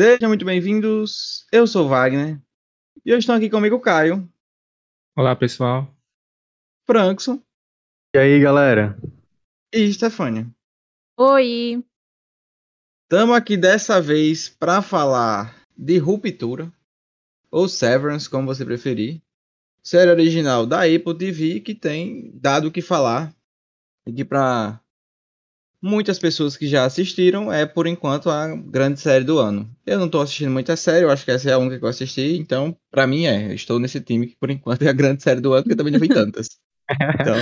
Sejam muito bem-vindos. Eu sou Wagner. E hoje estão aqui comigo o Caio, Olá, pessoal. Frankson E aí, galera? e Stefânia. Oi! Estamos aqui dessa vez para falar de Ruptura, ou Severance, como você preferir. Série original da Apple TV que tem dado o que falar. E que para muitas pessoas que já assistiram é, por enquanto, a grande série do ano. Eu não estou assistindo muita série, eu acho que essa é a única que eu assisti. Então, para mim é. eu Estou nesse time que, por enquanto, é a grande série do ano, porque eu também não vi tantas. Então,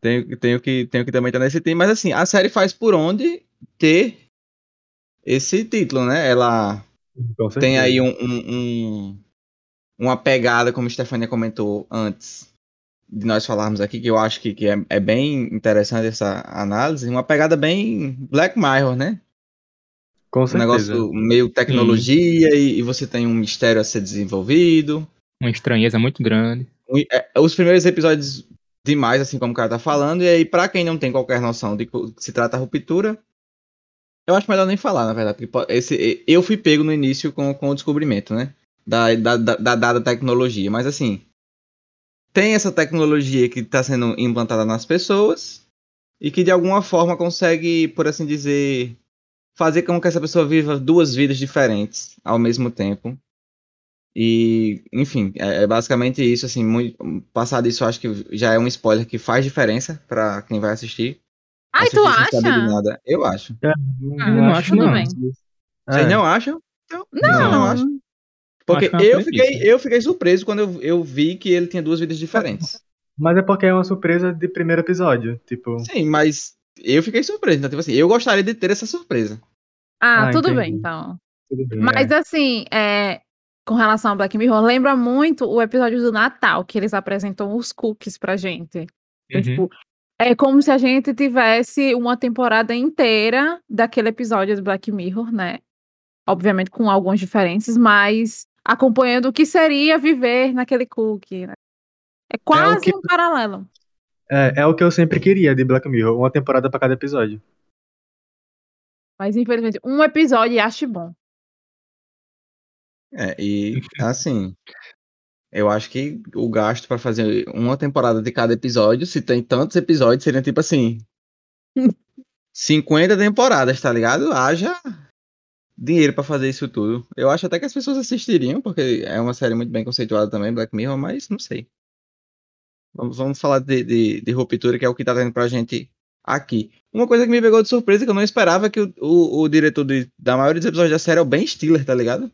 tenho, tenho, que, tenho que também estar nesse time. Mas assim, a série faz por onde ter esse título, né? Ela tem aí um, um- um- uma pegada, como a Stefania comentou antes de nós falarmos aqui, que eu acho que, que é, é bem interessante essa análise, uma pegada bem Black Mirror, né? Com Um certeza. negócio meio tecnologia e, e você tem um mistério a ser desenvolvido. Uma estranheza muito grande. Um- é, os primeiros episódios demais, assim como o cara tá falando, e aí, pra quem não tem qualquer noção de que se trata a ruptura, eu acho melhor nem falar, na verdade, porque po- esse, eu fui pego no início com, com o descobrimento, né? Da, da, da, da dada tecnologia, mas assim, tem essa tecnologia que está sendo implantada nas pessoas e que de alguma forma consegue, por assim dizer, fazer com que essa pessoa viva duas vidas diferentes ao mesmo tempo. E, enfim, é, é basicamente isso, assim, muito, passado isso, eu acho que já é um spoiler que faz diferença pra quem vai assistir. Ai, Assistir tu acha? nada. Eu acho. Ah, não acho, tudo não. bem. Vocês É. não acham? Então, Não, não acho. Porque é eu fiquei, eu fiquei surpreso quando eu, eu vi que ele tinha duas vidas diferentes. Mas é porque é uma surpresa de primeiro episódio. Tipo, Sim, mas eu fiquei surpreso. Então, tipo assim, eu gostaria de ter essa surpresa. Ah, Ah, tudo entendi. bem, então. tudo bem. Mas é. assim, é, com relação ao Black Mirror, lembra muito o episódio do Natal, que eles apresentam os cookies pra gente. Então, Uhum. tipo, é como se a gente tivesse uma temporada inteira daquele episódio do Black Mirror, né? Obviamente com algumas diferenças, mas acompanhando o que seria viver naquele cookie, né? É quase que- um paralelo. É, é o que eu sempre queria de Black Mirror, uma temporada pra cada episódio. Mas infelizmente, um episódio acho bom. É, e assim, eu acho que o gasto pra fazer uma temporada de cada episódio, se tem tantos episódios, seria tipo assim. 50 temporadas, tá ligado? Haja dinheiro pra fazer isso tudo. Eu acho até que as pessoas assistiriam, porque é uma série muito bem conceituada também, Black Mirror, mas não sei. Vamos, vamos falar de, de, de ruptura, que é o que tá tendo pra gente aqui. Uma coisa que me pegou de surpresa, que eu não esperava, é que o, o, o diretor de- da maioria dos episódios da série é o Ben Stiller, tá ligado?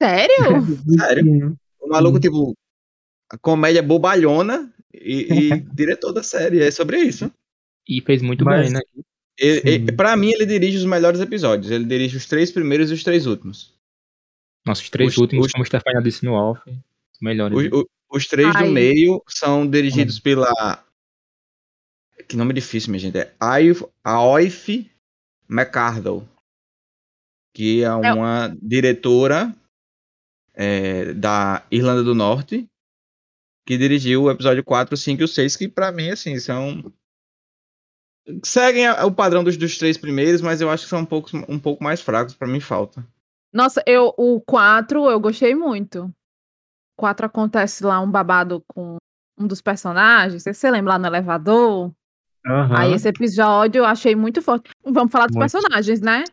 Sério? Sério. O maluco, tipo, a comédia bobalhona e, e diretor da série. É sobre isso. E fez muito Mas- bem, né? Sim. pra mim, ele dirige os melhores episódios. Ele dirige os três primeiros e os três últimos. Nossos três Os- últimos, os- como o Stefania disse no os melhores. Os, os três Ai. do meio são dirigidos pela. Que nome difícil, minha gente. É Aoife McCardle. Que é uma diretora é, da Irlanda do Norte. Que dirigiu o episódio 4, 5 e o 6. Que pra mim, assim, são. Seguem o padrão dos, dos três primeiros, mas eu acho que são um pouco, um pouco mais fracos. Pra mim, falta. Nossa, eu, o 4 eu gostei muito. 4 acontece lá um babado com um dos personagens. Você lembra lá no elevador? Aham. Aí esse episódio eu achei muito forte. Vamos falar dos Muito. personagens, né?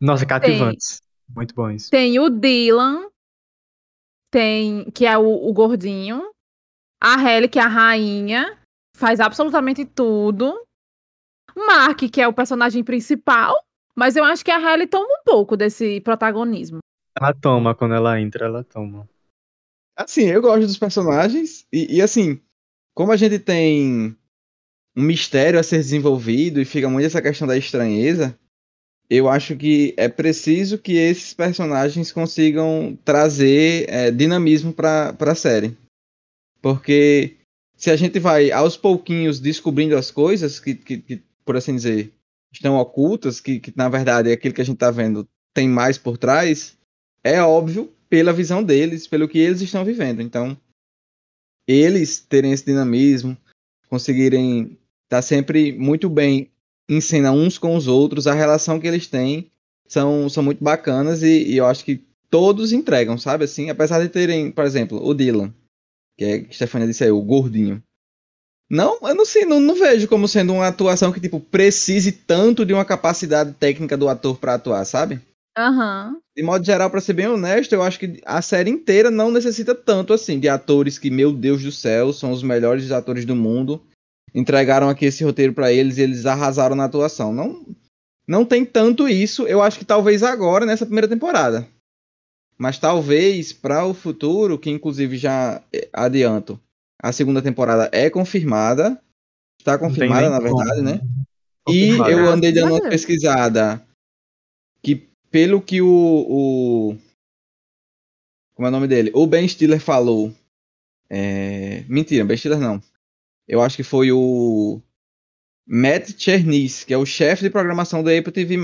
Nossa, cativantes. Muito bons. Tem o Dylan, tem que é o, o gordinho, a Halle, que é a rainha, faz absolutamente tudo. Mark, que é o personagem principal, mas eu acho que a Halle toma um pouco desse protagonismo. Ela toma, quando ela entra, ela toma. Assim, eu gosto dos personagens. E, e, assim, como a gente tem um mistério a ser desenvolvido e fica muito essa questão da estranheza, eu acho que é preciso que esses personagens consigam trazer é, dinamismo para a série. Porque se a gente vai aos pouquinhos descobrindo as coisas que, que, que, por assim dizer, estão ocultas, que, que na verdade é aquilo que a gente está vendo tem mais por trás, é óbvio pela visão deles, pelo que eles estão vivendo. Então, eles terem esse dinamismo, conseguirem estar sempre muito bem em cena uns com os outros, a relação que eles têm são, são muito bacanas e, e eu acho que todos entregam, sabe? Assim, apesar de terem, por exemplo, o Dylan, que é que Stefania disse aí, o gordinho. Não, eu não sei, não, não vejo como sendo uma atuação que, tipo, precise tanto de uma capacidade técnica do ator pra atuar, sabe? Aham. De modo geral, pra ser bem honesto, eu acho que a série inteira não necessita tanto, assim, de atores que, meu Deus do céu, são os melhores atores do mundo. Entregaram aqui esse roteiro pra eles e eles arrasaram na atuação. Não, não tem tanto isso, eu acho que talvez agora, nessa primeira temporada. Mas talvez para o futuro, que inclusive já eh, adianto, a segunda temporada é confirmada. Está confirmada, na como. verdade, né? E Confirmado. eu andei dando uma pesquisada que, pelo que o, o. Como é o nome dele? O Ben Stiller falou. É... Mentira, Ben Stiller não. Eu acho que foi o. Matt Chernis, que é o chefe de programação da Apple TV.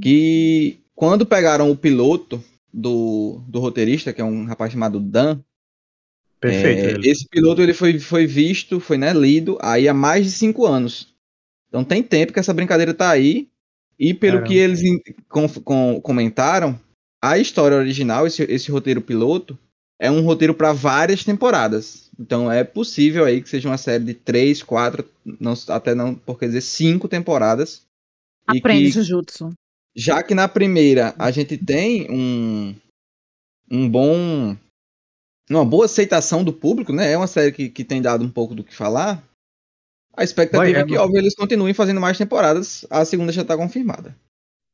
Que quando pegaram o piloto do, do roteirista, que é um rapaz chamado Dan, Perfeito. é, esse piloto ele foi, foi visto, foi né, lido aí há mais de cinco anos. Então tem tempo que essa brincadeira tá aí. E pelo Caramba. que eles com- com- comentaram, a história original, esse, esse roteiro piloto, é um roteiro para várias temporadas. Então é possível aí que seja uma série de três, quatro, não, até não, por quer dizer, cinco temporadas. Aprende que Jujutsu. já que na primeira a gente tem um, um bom. Uma boa aceitação do público, né? É uma série que, que tem dado um pouco do que falar. A expectativa Vai, é que, óbvio, eles continuem fazendo mais temporadas. A segunda já tá confirmada.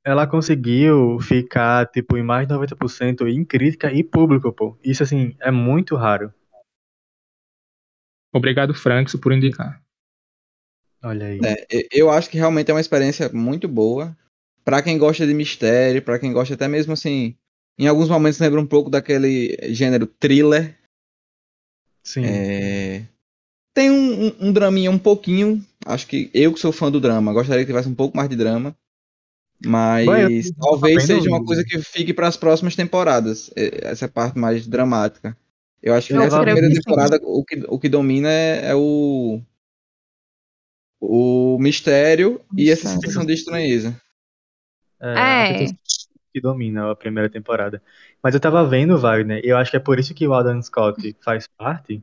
Ela conseguiu ficar, tipo, em mais de 90% em crítica e público, pô. Isso, assim, é muito raro. Obrigado, Franks, por indicar. Olha aí. É, eu acho que realmente é uma experiência muito boa. Pra quem gosta de mistério, pra quem gosta até mesmo assim. Em alguns momentos lembra um pouco daquele gênero thriller. Sim. É, Tem um, um, um draminha um pouquinho. Acho que eu que sou fã do drama, gostaria que tivesse um pouco mais de drama. Mas eu- talvez seja uma coisa que fique para as próximas temporadas. Essa parte mais dramática. Eu acho que Eu nessa primeira temporada o que, o que domina é, é o. O mistério e essa Mistério. sensação de estranheza. É. a que domina a primeira temporada. Mas eu tava vendo, Wagner, e eu acho que é por isso que o Adam Scott faz parte,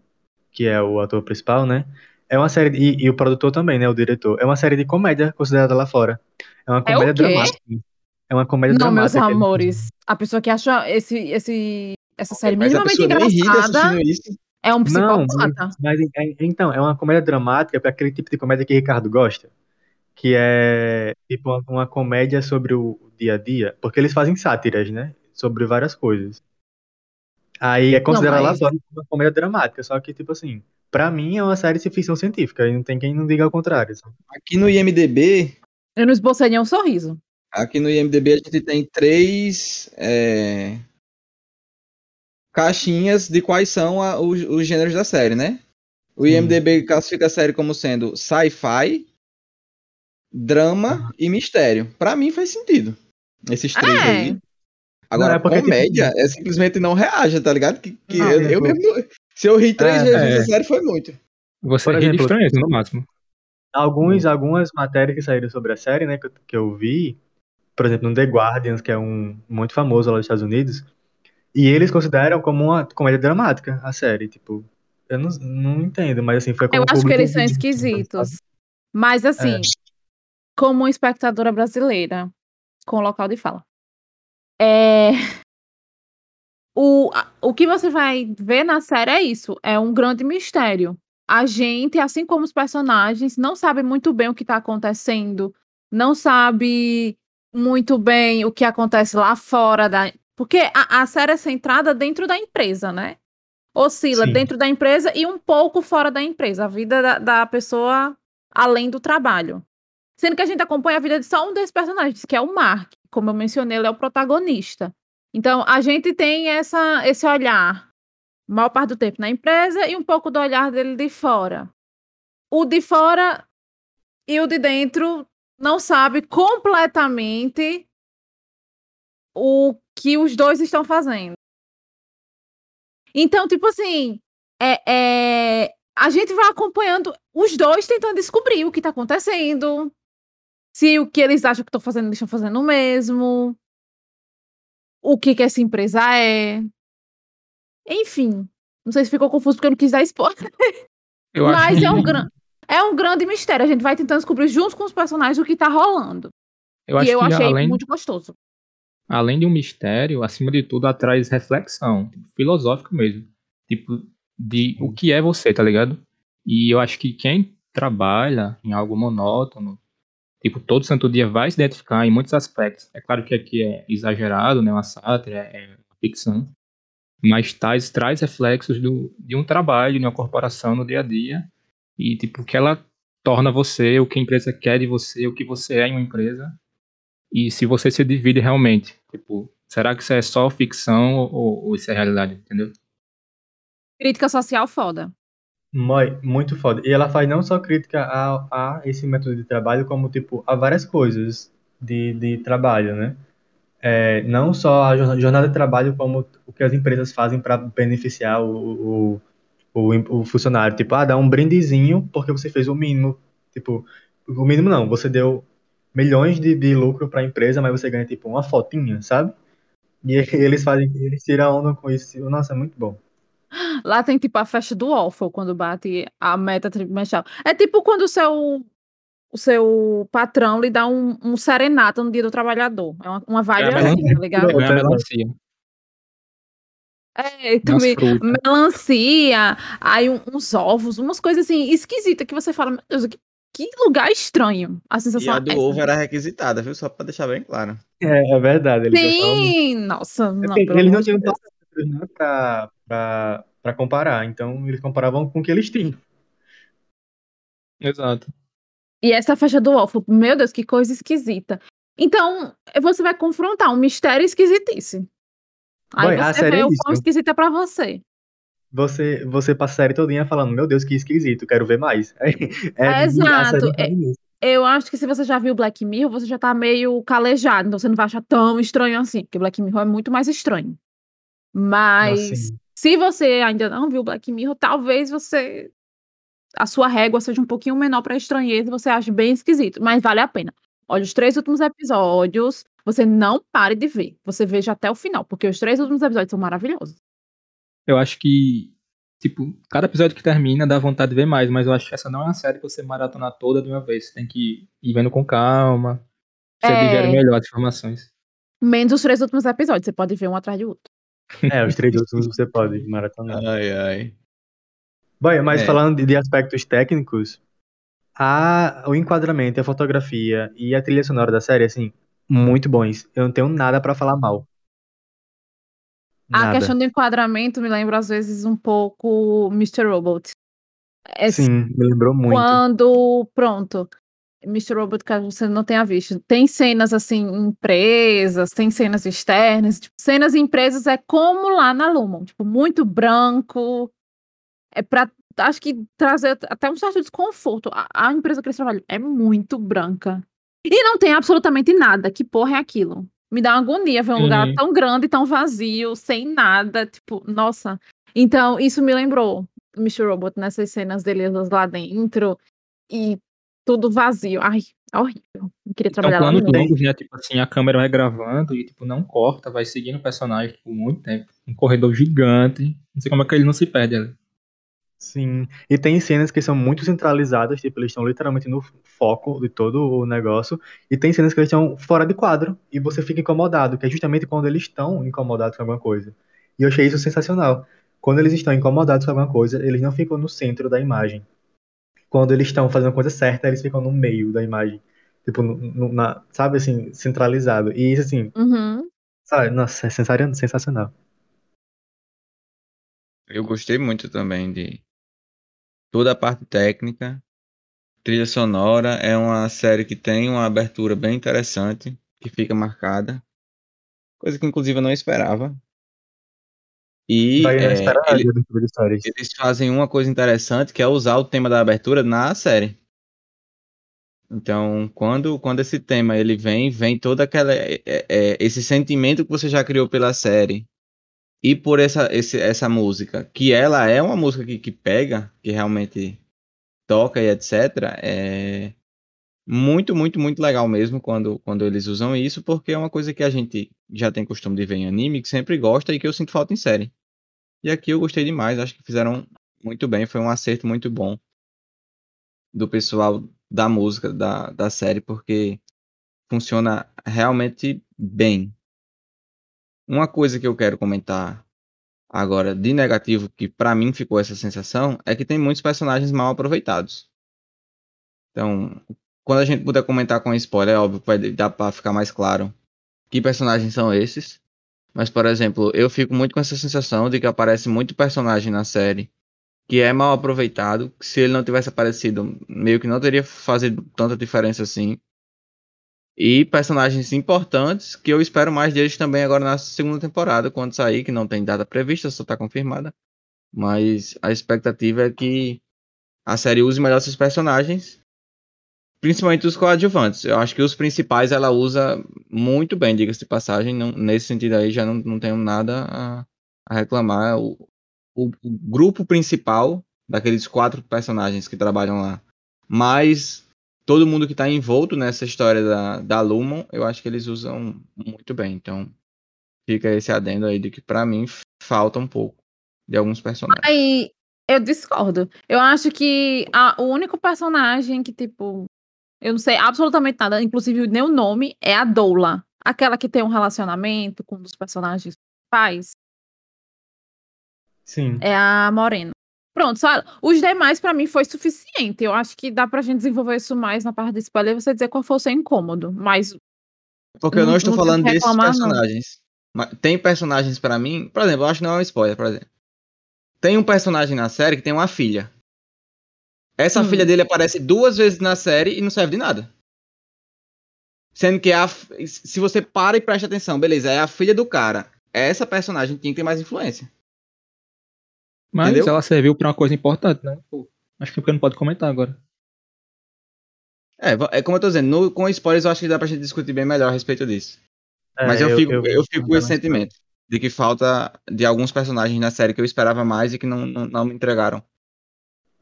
que é o ator principal, né? É uma série, e, e o produtor também, né? O diretor. É uma série de comédia considerada lá fora. É uma É comédia quê? dramática. É uma comédia Não, meus dramática. amores. A pessoa que acha esse, esse, essa série Mas a minimamente ri engraçada é um Não, psicopata. mas é- então, é uma comédia dramática, é aquele tipo de comédia que Ricardo gosta, que é tipo uma, uma comédia sobre o dia a dia, porque eles fazem sátiras, né? Sobre várias coisas. Aí é considerado lá mas- uma comédia dramática, só que, tipo assim, pra mim é uma série de ficção científica, e não tem quem não diga ao contrário. sabe? Aqui no IMDB, Eu não esbocei nenhum sorriso. Aqui no IMDB a gente tem três é, caixinhas de quais são a- os, os gêneros da série, né? O IMDB classifica a série como sendo sci-fi, drama e mistério. Pra mim faz sentido. Esses três É. aí. Agora, Não, é porque, tipo, comédia é simplesmente não reaja, tá ligado? Que, que Não, eu, eu tipo- mesmo. Se eu ri três É, vezes é. nessa série, foi muito. Você Por ri de estranheza, no máximo. Alguns, algumas matérias que saíram sobre a série, né, que eu, que eu vi, por exemplo, no The Guardian, que é um muito famoso lá nos Estados Unidos, e eles consideram como uma comédia dramática a série, tipo, eu não, não entendo, mas assim, foi como Eu acho que eles são esquisitos. Mas É. assim, como espectadora brasileira com local de fala. É... O, o que você vai ver na série é isso, é um grande mistério. A gente, assim como os personagens, não sabe muito bem o que está acontecendo, não sabe muito bem o que acontece lá fora da. Porque a, a série é centrada dentro da empresa, né? Oscila Sim. dentro da empresa e um pouco fora da empresa, a vida da, da pessoa além do trabalho. Sendo que a gente acompanha a vida de só um desses personagens, que é o Mark. Como eu mencionei, ele é o protagonista. Então, a gente tem essa, esse olhar, maior parte do tempo na empresa e um pouco do olhar dele de fora. O de fora e o de dentro não sabe completamente o que os dois estão fazendo. Então, tipo assim, é, é, a gente vai acompanhando os dois tentando descobrir o que tá acontecendo. Se o que eles acham que estão fazendo, eles estão fazendo o mesmo. O que, que essa empresa é. Enfim. Não sei se ficou confuso porque eu não quis dar spoiler. Eu Mas acho é um, gran... é um grande mistério. A gente vai tentando descobrir junto com os personagens o que tá rolando. eu acho e eu achei além, muito gostoso. além de um mistério, acima de tudo, traz reflexão, tipo, filosófica mesmo. Tipo, de o que é você, tá ligado? E eu acho que quem trabalha em algo monótono, tipo, todo santo dia vai se identificar em muitos aspectos. É claro que aqui é exagerado, né? Uma sátira, é ficção. Mas traz, traz reflexos do, de um trabalho, de uma corporação no dia a dia. E, tipo, que ela torna você, o que a empresa quer de você, o que você é em uma empresa. E se você se divide realmente. Tipo, será que isso é só ficção ou, ou isso é realidade, entendeu? Crítica social foda. Moi, muito foda. E ela faz não só crítica a, a esse método de trabalho, como, tipo, a várias coisas de, de trabalho, né? É, não só a jorna- jornada de trabalho, como o que as empresas fazem para beneficiar o, o, o, o funcionário. Tipo, ah, dá um brindezinho porque você fez o mínimo. Tipo, o mínimo não, você deu milhões de, de lucro para a empresa, mas você ganha, tipo, uma fotinha, sabe? E eles fazem, eles tiram onda com isso. Nossa, é muito bom. Lá tem tipo a festa do Waffle quando bate a meta trimestral. É tipo quando o seu, o seu patrão lhe dá um, um serenata no dia do trabalhador. É uma, uma vibe É, assim, tá ligado? Outra- melancia. É, também melancia, aí um- uns ovos, umas coisas assim esquisitas que você fala, meu Deus, que, que lugar estranho. A E sensação a do é ovo era requisitada, viu? Só pra deixar bem claro. É, é verdade. Eles gostavam. Sim, nossa, não, Porque pelo eles não tinham né, pra, pra, pra comparar. Então, eles comparavam com o que eles tinham. Exato. E essa faixa do Waffle, meu Deus, que coisa esquisita. Então, você vai confrontar um mistério esquisitice. Aí Bem, a você série vê é o quão esquisita é pra você. Você, você passa a série todinha falando, meu Deus, que esquisito, quero ver mais. É, a Exato, é-. Eu acho que se você já viu Black Mirror, você já tá meio calejado, então você não vai achar tão estranho assim, porque Black Mirror é muito mais estranho. Mas Assim, se você ainda não viu Black Mirror, talvez você a sua régua seja um pouquinho menor pra estranheza, e você ache bem esquisito, mas vale a pena. Olha, os três últimos episódios, você não pare de ver. Você veja até o final, porque os três últimos episódios são maravilhosos. Eu acho que, tipo, cada episódio que termina dá vontade de ver mais, mas eu acho que essa não é uma série que você maratona toda de uma vez. Você tem que ir vendo com calma. Você É. digere melhor as informações. Menos os três últimos episódios, você pode ver um atrás do outro. É, os três últimos você pode maratonar. Ai, ai. Bom, mas É. falando de, de aspectos técnicos, a, o enquadramento, a fotografia e a trilha sonora da série, assim, muito bons. Eu não tenho nada pra falar mal. A Nada. questão do enquadramento me lembra, às vezes, um pouco Mr. Robot. É Sim, me lembrou muito. Quando, pronto, Mr. Robot, caso você não tenha visto, tem cenas assim, em empresas, tem cenas externas, tipo, cenas em empresas é como lá na Lumon, tipo, muito branco, é pra, acho que trazer até um certo desconforto. A, a empresa que eles trabalham é muito branca. E não tem absolutamente nada, que porra é aquilo? Me dá uma agonia ver um lugar Uhum. tão grande, tão vazio, sem nada, tipo, nossa. Então, isso me lembrou Mr. Robot nessas cenas deles lá dentro e tudo vazio. Ai, horrível. Não queria Então, trabalhar lá planos longos, né? Tipo assim, a câmera vai gravando e, tipo, não corta, vai seguindo o personagem por muito tempo. Um corredor gigante. Não sei como é que ele não se perde ali. Sim. E tem cenas que são muito centralizadas, tipo, eles estão literalmente no foco de todo o negócio. E tem cenas que eles estão fora de quadro e você fica incomodado, que é justamente quando eles estão incomodados com alguma coisa. E eu achei isso sensacional. Quando eles estão incomodados com alguma coisa, eles não ficam no centro da imagem. Quando eles estão fazendo a coisa certa, eles ficam no meio da imagem. Tipo, no- no- na, sabe assim, centralizado. E isso assim, Uhum. sabe, nossa, é sensacional. sensacional. Eu gostei muito também de toda a parte técnica. Trilha sonora é uma série que tem uma abertura bem interessante, que fica marcada. Coisa que inclusive eu não esperava. E é, ele- eles fazem uma coisa interessante que é usar o tema da abertura na série. Então, quando, quando esse tema ele vem, vem todo aquela é, é, esse sentimento que você já criou pela série e por essa, esse, essa música, que ela é uma música que, que pega, que realmente toca e etc. É, muito, muito, muito legal mesmo quando, quando eles usam isso, porque é uma coisa que a gente já tem costume de ver em anime, que sempre gosta e que eu sinto falta em série. E aqui eu gostei demais, acho que fizeram muito bem, foi um acerto muito bom do pessoal da música da, da série, porque funciona realmente bem. Uma coisa que eu quero comentar agora de negativo, que para mim ficou essa sensação, é que tem muitos personagens mal aproveitados. Então, quando a gente puder comentar com spoiler, é óbvio que vai dar para ficar mais claro que personagens são esses. Mas, por exemplo, eu fico muito com essa sensação de que aparece muito personagem na série que é mal aproveitado. Que se ele não tivesse aparecido, meio que não teria fazido tanta diferença assim. E personagens importantes que eu espero mais deles também agora na segunda temporada, quando sair, que não tem data prevista, só está confirmada. Mas a expectativa é que a série use melhor esses personagens, principalmente os coadjuvantes. Eu acho que os principais ela usa muito bem, diga-se de passagem. Não, nesse sentido aí já não, não tenho nada a, a reclamar. O, o, o grupo principal daqueles quatro personagens que trabalham lá, mais todo mundo que está envolto nessa história da, da Lumon, eu acho que eles usam muito bem. Então, fica esse adendo aí de que, para mim, falta um pouco de alguns personagens. Aí, eu discordo. Eu acho que a, o único personagem que, tipo, eu não sei absolutamente nada, inclusive nem o nome, é a Doula. Aquela que tem um relacionamento com um dos personagens pais. Sim. É a Morena. Pronto, só ela. Os demais, pra mim, foi suficiente. Eu acho que dá pra gente desenvolver isso mais na parte de spoiler você dizer qual foi o seu incômodo. Mas. Porque eu não, Não- estou não falando desses reclamar, personagens. Mas tem personagens pra mim, por exemplo, eu acho que não é um spoiler, por exemplo. Tem um personagem na série que tem uma filha. Essa Hum. filha dele aparece duas vezes na série e não serve de nada. Sendo que é a, se você para e presta atenção, beleza, é a filha do cara. Essa personagem tinha que ter mais influência. Mas Entendeu? ela serviu pra uma coisa importante, né? Pô, acho que porque não pode comentar agora. É, é como eu tô dizendo, no- com spoilers eu acho que dá pra gente discutir bem melhor a respeito disso. Mas eu, fico, eu, fico com esse sentimento de que falta de alguns personagens na série que eu esperava mais e que não, não, não me entregaram.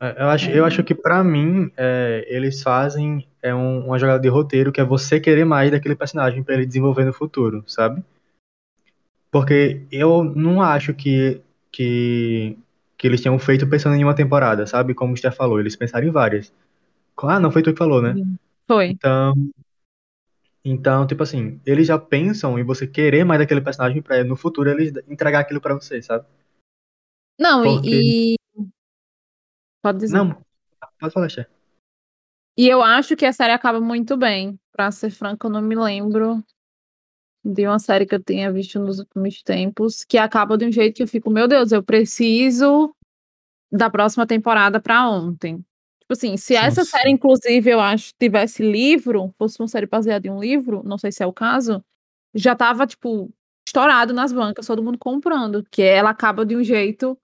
É, Eu acho, eu acho que pra mim, é, eles fazem é um- uma jogada de roteiro que é você querer mais daquele personagem pra ele desenvolver no futuro, sabe? Porque eu não acho que, que, que eles tenham feito pensando em uma temporada, sabe? Como o Steph falou, eles pensaram em várias. Ah, não foi tu que falou, né? Foi. Então, então, tipo assim, eles já pensam em você querer mais daquele personagem pra no futuro eles entregar aquilo pra você, sabe? Não, Porque- e. Pode dizer. Não, pode falar, Steph. E eu acho que a série acaba muito bem. Pra ser franca, eu não me lembro de uma série que eu tenha visto nos últimos tempos que acaba de um jeito que eu fico, meu Deus, eu preciso da próxima temporada pra ontem. Tipo assim, se essa Nossa. série, inclusive, eu acho, tivesse livro, fosse uma série baseada em um livro, não sei se é o caso, já tava, tipo, estourado nas bancas, todo mundo comprando, que ela acaba de um jeito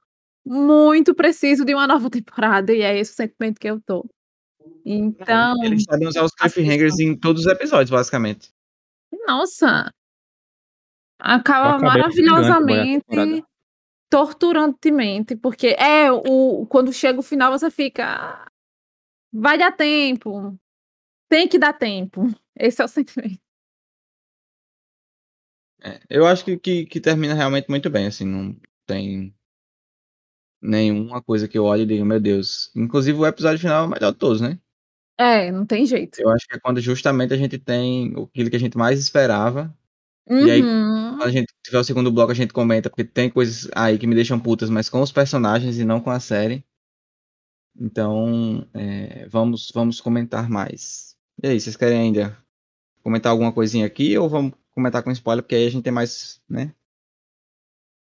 muito preciso de uma nova temporada, e é esse o sentimento que eu tô. Então, Eles sabem usar os cliffhangers em todos os episódios, basicamente. nossa, acaba maravilhosamente torturantemente, porque é o quando chega o final você fica "Ah, vai dar tempo. Tem que dar tempo. Esse é o sentimento. É, eu acho que, que, que termina realmente muito bem, assim, não tem nenhuma coisa que eu olhe e diga, meu Deus. Inclusive o episódio final é o melhor de todos, né? É, não tem jeito. Eu acho que é quando justamente a gente tem aquilo que a gente mais esperava. E aí, Uhum. Quando a gente tiver o segundo bloco, a gente comenta, porque tem coisas aí que me deixam putas, mas com os personagens e não com a série. Então, é, vamos, vamos comentar mais. E aí, vocês querem ainda comentar alguma coisinha aqui ou vamos comentar com spoiler, porque aí a gente tem mais, né?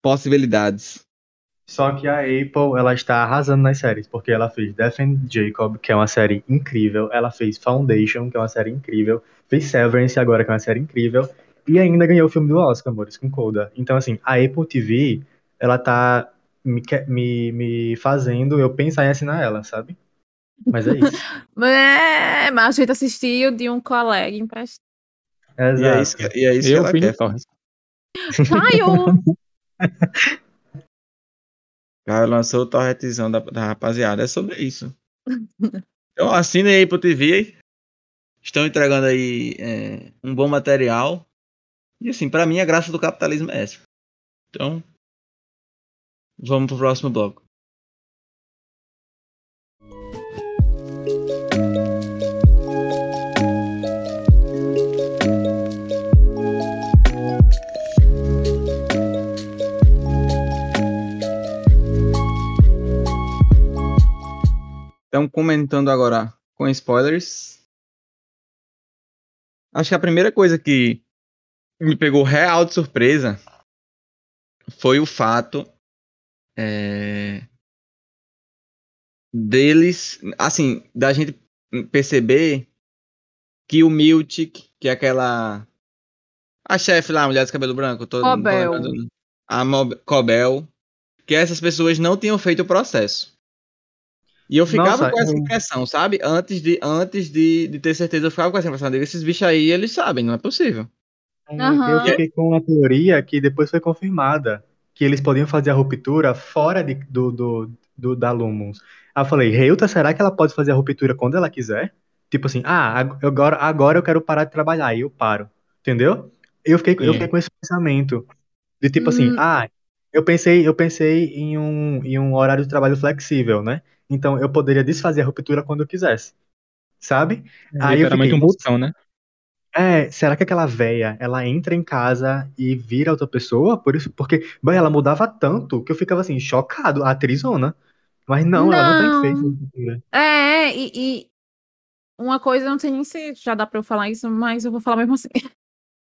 Possibilidades. Só que a Apple, ela está arrasando nas séries, porque ela fez Death and Jacob, que é uma série incrível, ela fez Foundation, que é uma série incrível, fez Severance agora, que é uma série incrível, e ainda ganhou o filme do Oscar, amores, com Coda. Então, assim, a Apple TV, ela tá me, que- me, me fazendo eu pensar em assinar ela, sabe? Mas é isso. É, mas a gente assistiu de um colega emprestado. E é Exato. isso que, e é isso que Eu ela fui quer. Caiu! Cara, lançou o torretzão da, da rapaziada. É sobre isso. Então assine aí pro TV estão entregando aí é, um bom material. E assim, pra mim a graça do capitalismo é essa. Então, vamos pro próximo bloco. Então, comentando agora com spoilers. Acho que a primeira coisa que me pegou real de surpresa foi o fato é, deles, assim, da gente perceber que o Miltic, que é aquela a chefe lá, a mulher de cabelo branco, todo Cobel. a Mob, Cobel, que essas pessoas não tinham feito o processo. E eu ficava Nossa, com essa eu- impressão, sabe? Antes de antes de, de ter certeza, eu ficava com essa impressão. Esses bichos aí, eles sabem, não é possível. Aham. Eu fiquei com uma teoria que depois foi confirmada, que eles podiam fazer a ruptura fora de- do, do, do- da Lumos. Aí eu falei, Reuta, será que ela pode fazer a ruptura quando ela quiser? Tipo assim, ah, ag- agora, agora eu quero parar de trabalhar, aí eu paro. Entendeu? Eu fiquei, eu fiquei com esse pensamento. De tipo assim, Hum. ah, eu pensei, eu pensei em um, em um horário de trabalho flexível, né? Então eu poderia desfazer a ruptura quando eu quisesse. Sabe? Aí eu fiquei, um botão, né? é, será que aquela véia, ela entra em casa e vira outra pessoa? Por isso, porque, bem, ela mudava tanto que eu ficava assim, chocado, a atrizona. Mas não, ela não Não. tem feito. É, e, e uma coisa, eu não sei nem se já dá pra eu falar isso, mas eu vou falar mesmo assim.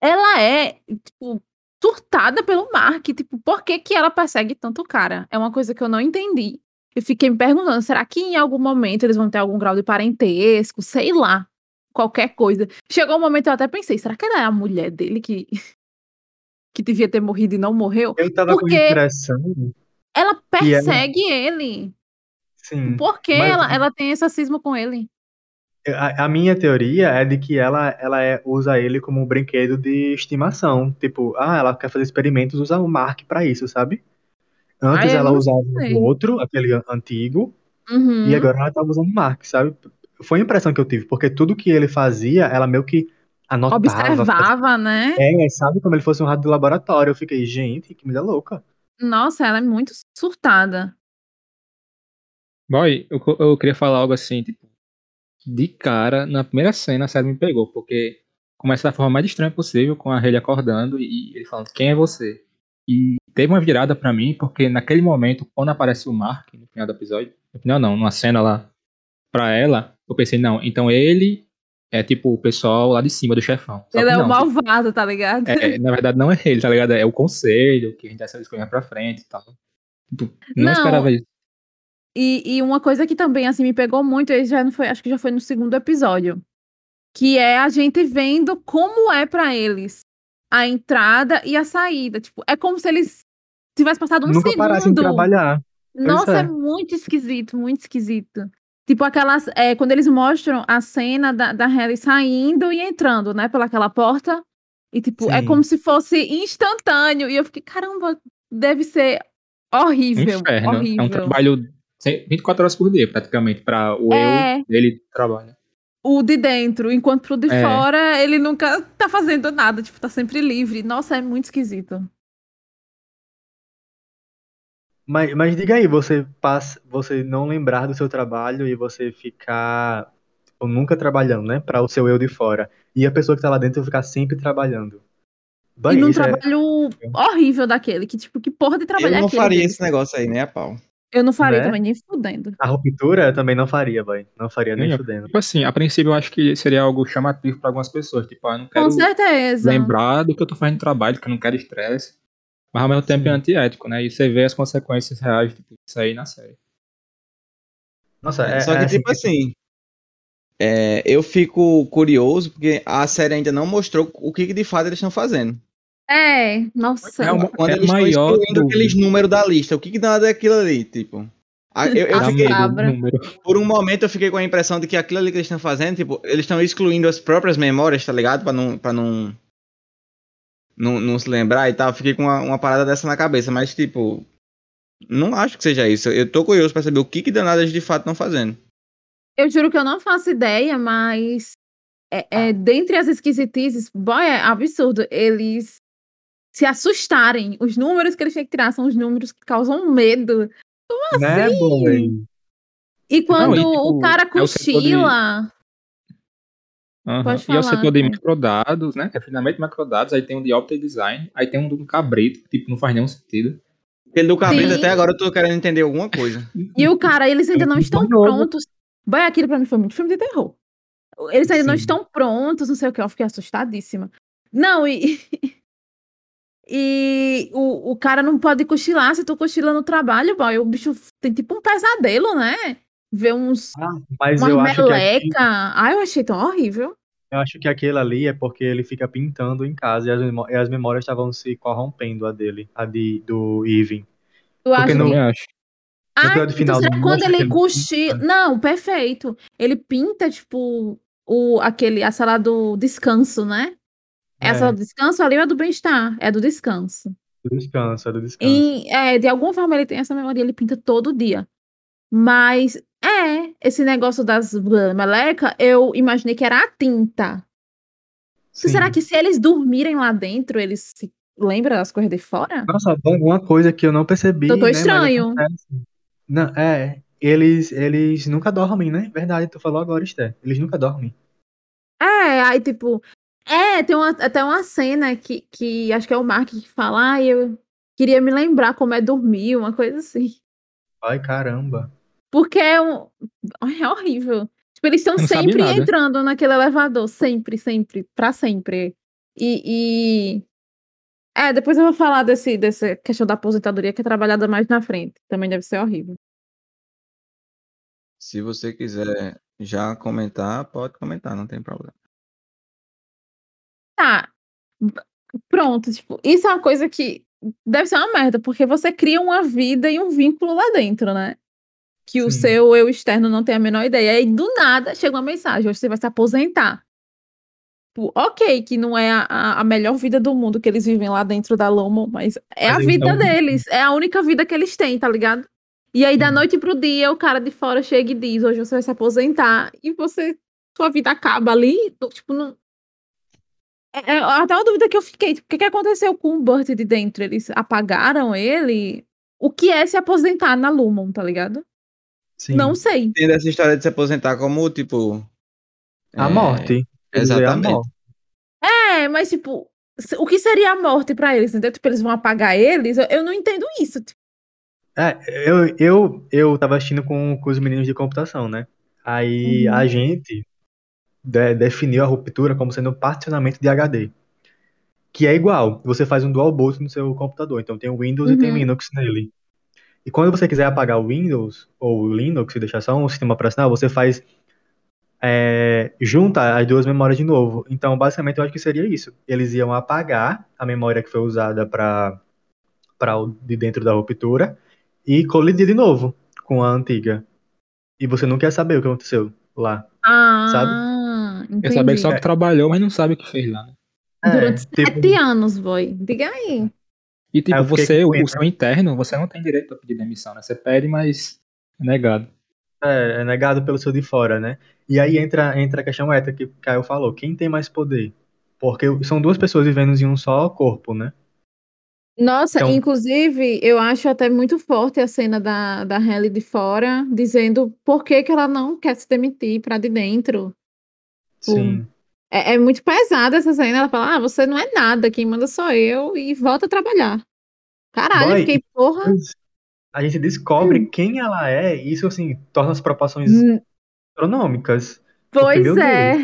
Ela é, tipo, surtada pelo Mark. Tipo, por que que ela persegue tanto o cara? É uma coisa que eu não entendi. Eu fiquei me perguntando, será que em algum momento eles vão ter algum grau de parentesco? Sei lá. Qualquer coisa. Chegou um momento eu até pensei, será que ela é a mulher dele que, que devia ter morrido e não morreu? Eu tava Porque- com impressão, Ela E ela- persegue ele. sim. Por que mas- ela, ela tem esse racismo com ele? A, a minha teoria é de que ela, ela é- usa ele como um brinquedo de estimação. Tipo, ah, ela quer fazer experimentos, usa o Mark pra isso, sabe? Antes Ah, eu ela usava sei. o outro, aquele antigo, Uhum. E agora ela tá usando o Mark, sabe? Foi a impressão que eu tive, porque tudo que ele fazia, ela meio que anotava. Observava, né? É, sabe? Como ele fosse um rato de laboratório. Eu fiquei, gente, que mulher louca. Nossa, ela é muito surtada. Boy, eu, eu queria falar algo assim, tipo, de cara, na primeira cena a série me pegou, porque começa da forma mais estranha possível, com a Hayley acordando e ele falando, quem é você? E teve uma virada pra mim, porque naquele momento, quando aparece o Mark, no final do episódio, no final não, numa cena lá, pra ela, eu pensei, não, então ele é tipo o pessoal lá de cima do chefão. Só ele é o malvado, tá ligado? é, na verdade não é ele, tá ligado? É o conselho, que a gente dá essa escolha pra frente e tal. Tipo, não, Não, esperava isso. E, e uma coisa que também, assim, me pegou muito, e já não foi, acho que já foi no segundo episódio, que é a gente vendo como é pra eles a entrada e a saída. Tipo, é como se eles tivessem passado um Nunca parassem de segundo. trabalhar. Nossa, é. é. muito esquisito, muito esquisito. Tipo, aquelas. É, quando eles mostram a cena da, da Halle saindo e entrando, né, pelaquela porta. E, tipo, é Sim. como se fosse instantâneo. E eu fiquei, caramba, deve ser horrível. inferno. horrível. É um trabalho 24 horas por dia, praticamente, pra o É. eu dele trabalha. O de dentro, enquanto pro de É. fora, ele nunca tá fazendo nada, tipo, tá sempre livre. Nossa, é muito esquisito. Mas, mas diga aí, você passa, você não lembrar do seu trabalho e você ficar tipo, nunca trabalhando, né? Para o seu eu de fora. E a pessoa que tá lá dentro ficar sempre trabalhando. Bem, e num é- trabalho horrível daquele, que, tipo, que porra de trabalho Eu é não aquele faria esse negócio aí, nem a pau. Eu não faria Né? também, nem fudendo. A ruptura eu também não faria, boy. Não faria nem eu. fudendo. Tipo assim, a princípio eu acho que seria algo chamativo pra algumas pessoas. Tipo, ah, eu não quero Com certeza. lembrar do que eu tô fazendo no trabalho, que eu não quero estresse. Mas ao mesmo tempo é antiético, né? E você vê as consequências reais tipo, disso aí na série. Nossa, é, Só que, é tipo assim, é, eu fico curioso porque a série ainda não mostrou o que que de fato eles estão fazendo. É, nossa. É uma- Quando é eles estão maior excluindo dúvida. aqueles números da lista, o que que nada é aquilo ali, tipo? Ah, Eu, eu fiquei, por um momento eu fiquei com a impressão de que aquilo ali que eles estão fazendo, tipo, eles estão excluindo as próprias memórias, tá ligado? Pra não, pra não, não, não se lembrar e tal. Eu Fiquei com uma, uma parada dessa na cabeça, mas tipo, não acho que seja isso. Eu tô curioso pra saber o que que danado eles de fato estão fazendo. Eu juro que eu não faço ideia, mas é, é, dentre as esquisitices, boy, é absurdo. Eles se assustarem. Os números que eles têm que tirar são os números que causam medo. Como Né, assim? boy? E quando e, tipo, o cara é cochila. Pode E é o setor de vai. microdados, né? Refinamento de microdados, aí tem um de Opta Design, aí tem um do cabrito, que tipo, não faz nenhum sentido. Aquele do cabrito, Sim. até agora eu tô querendo entender alguma coisa. E o cara, eles ainda não estão novo. prontos. Boy, aquilo pra mim foi muito filme de terror. Eles ainda não Sim. estão prontos, não sei o que, eu fiquei assustadíssima. Não, e. E o, o cara não pode cochilar. Se tu cochila no trabalho, boy, o bicho tem tipo um pesadelo, né? Ver uns. Mas Uma eu acho, que aqui, meleca. Ai, eu achei tão horrível. eu acho que aquele ali é porque ele fica pintando em casa e as, memó- e as memórias estavam se corrompendo, a dele, a de, do. Tu acha que Eu acho. No Ah, final então será do quando ele ele cochila. Não, perfeito. Ele pinta, tipo, o, aquele, a sala do descanso, né? É a É. do descanso ali é do bem-estar? É do descanso. Do descanso, é do descanso. E, é, de alguma forma ele tem essa memória, ele pinta todo dia. Mas, é, esse negócio das meleca, eu imaginei que era a tinta. Sim. Será que se eles dormirem lá dentro, eles se lembram das coisas de fora? Nossa, alguma coisa que eu não percebi. Doutor né, mas Estranho. Não, é, eles, eles nunca dormem, né? Verdade, tu falou agora, Esther. Eles nunca dormem. É, aí tipo. É, tem uma- até uma cena que, que acho que é o Mark que fala, ah, eu queria me lembrar como é dormir, uma coisa assim. Ai, caramba. Porque é, um, é horrível. Tipo, eles estão sempre entrando naquele elevador, sempre, sempre, pra sempre. E, e- É, depois eu vou falar desse, dessa questão da aposentadoria que é trabalhada mais na frente. Também deve ser horrível. Se você quiser já comentar, pode comentar, não tem problema. Tá. Pronto, tipo, isso é uma coisa que deve ser uma merda, porque você cria uma vida e um vínculo lá dentro, né? Que o Sim. seu eu externo não tem a menor ideia. E do nada chega uma mensagem, hoje você vai se aposentar. Tipo, ok, que não é a- a, melhor vida do mundo que eles vivem lá dentro da Lomo, mas é Mas a vida deles, é a única vida que eles têm, tá ligado? E aí, da Sim. noite pro dia, o cara de fora chega e diz: hoje você vai se aposentar, e você, sua vida acaba ali, tipo, não. É, é até uma dúvida que eu fiquei, tipo, o que, que aconteceu com o Burt de dentro? Eles apagaram ele? O que é se aposentar na Lumon, tá ligado? Sim. Não sei. Tem essa história de se aposentar como, tipo. A é, morte. A Exatamente. morte. É, mas, tipo, o que seria a morte pra eles, entendeu? Tipo, eles vão apagar eles? Eu, eu não entendo isso. Tipo, É, eu, eu, eu tava assistindo com, com os meninos de computação, né? Aí Uhum. a gente de- definiu a ruptura como sendo um particionamento de HD. Que é igual, você faz um dual boot no seu computador. Então tem o Windows e tem o Uhum. Linux nele. E quando você quiser apagar o Windows ou o Linux e deixar só um sistema operacional, você faz. É, junta as duas memórias de novo. Então, basicamente, eu acho que seria isso. Eles iam apagar a memória que foi usada para o de dentro da ruptura e colidir de novo com a antiga. E você não quer saber o que aconteceu lá. ah, Quer entendi. saber que só que trabalhou, mas não sabe o que fez lá. né? Durante tipo, sete anos, boy. Diga aí. E tipo, É, eu você, o, seu interno, você não tem direito a pedir demissão, né? Você pede, mas é negado. é, é negado pelo seu de fora, né? E aí entra, entra a questão ética que o Caio falou. Quem tem mais poder? Porque são duas pessoas vivendo em um só corpo, né? Nossa, Então- inclusive, eu acho até muito forte a cena da, da Halle de fora, dizendo por que, que ela não quer se demitir pra de dentro. Sim. É, é muito pesada essa cena. Ela fala: Ah, você não é nada, quem manda sou eu, e volta a trabalhar. Caralho, eu Boy, fiquei, porra. A gente descobre quem ela é e isso, assim, torna as proporções Hum, astronômicas. Pois é.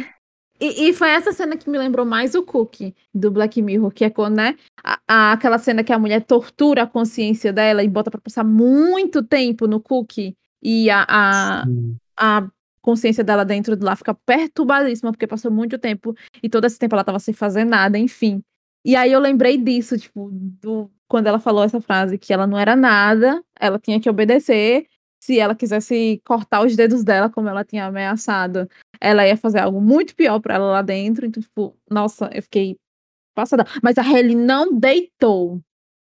E, e foi essa cena que me lembrou mais o Cookie do Black Mirror, que é quando, né? a- a- aquela cena que a mulher tortura a consciência dela e bota pra passar muito tempo no Cookie e a, a, a consciência dela dentro de lá fica perturbadíssima porque passou muito tempo e todo esse tempo ela tava sem fazer nada, enfim. E aí eu lembrei disso, tipo, do, quando ela falou essa frase, que ela não era nada, ela tinha que obedecer. Se ela quisesse cortar os dedos dela, como ela tinha ameaçado, ela ia fazer algo muito pior pra ela lá dentro. Então, tipo, nossa, eu fiquei passada. Mas a Halle não deitou.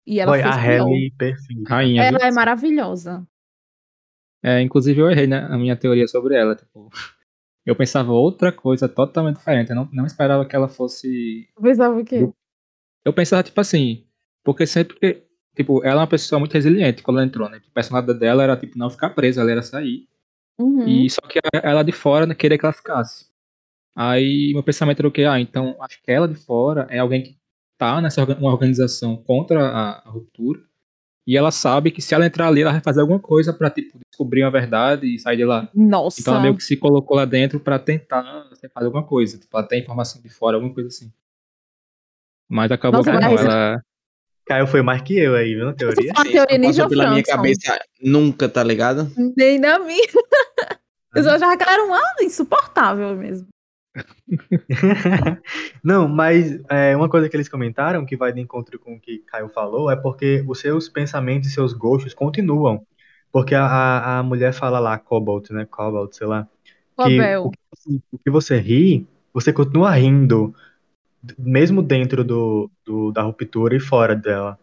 E ela fez a. Halle perfeita. Rainha. Ela é maravilhosa. É, inclusive eu errei, né? A minha teoria sobre ela. Tipo, eu pensava outra coisa totalmente diferente. Eu não, não esperava que ela fosse. Pensava o quê? Eu pensava, tipo assim, porque sempre que. Tipo, ela é uma pessoa muito resiliente quando ela entrou, né? A personalidade dela era, tipo, não ficar presa, ela era sair. Uhum. E só que ela de fora queria que ela ficasse. Aí meu pensamento era o que? Ah, então acho que ela de fora é alguém que tá nessa uma organização contra a, a ruptura. E ela sabe que se ela entrar ali, ela vai fazer alguma coisa pra, tipo, descobrir a verdade e sair de lá. Nossa. Então ela meio que se colocou lá dentro pra tentar assim, fazer alguma coisa. Tipo, ela tem informação de fora, alguma coisa assim. Mas acabou Nossa, que não. Ela, Caio foi mais que eu aí, viu, na teoria. A teoria Não Ninja passou pela minha cabeça nunca, tá ligado? Nem na minha. Eu só achava que ela era uma insuportável mesmo. Não, mas é, uma coisa que eles comentaram, que vai de encontro com o que Caio falou, é porque os seus pensamentos e seus gostos continuam. Porque a, a, mulher fala lá, Cobalt, né? Cobalt, sei lá. Que o o que você ri, você continua rindo, mesmo dentro do, do- da ruptura e fora dela.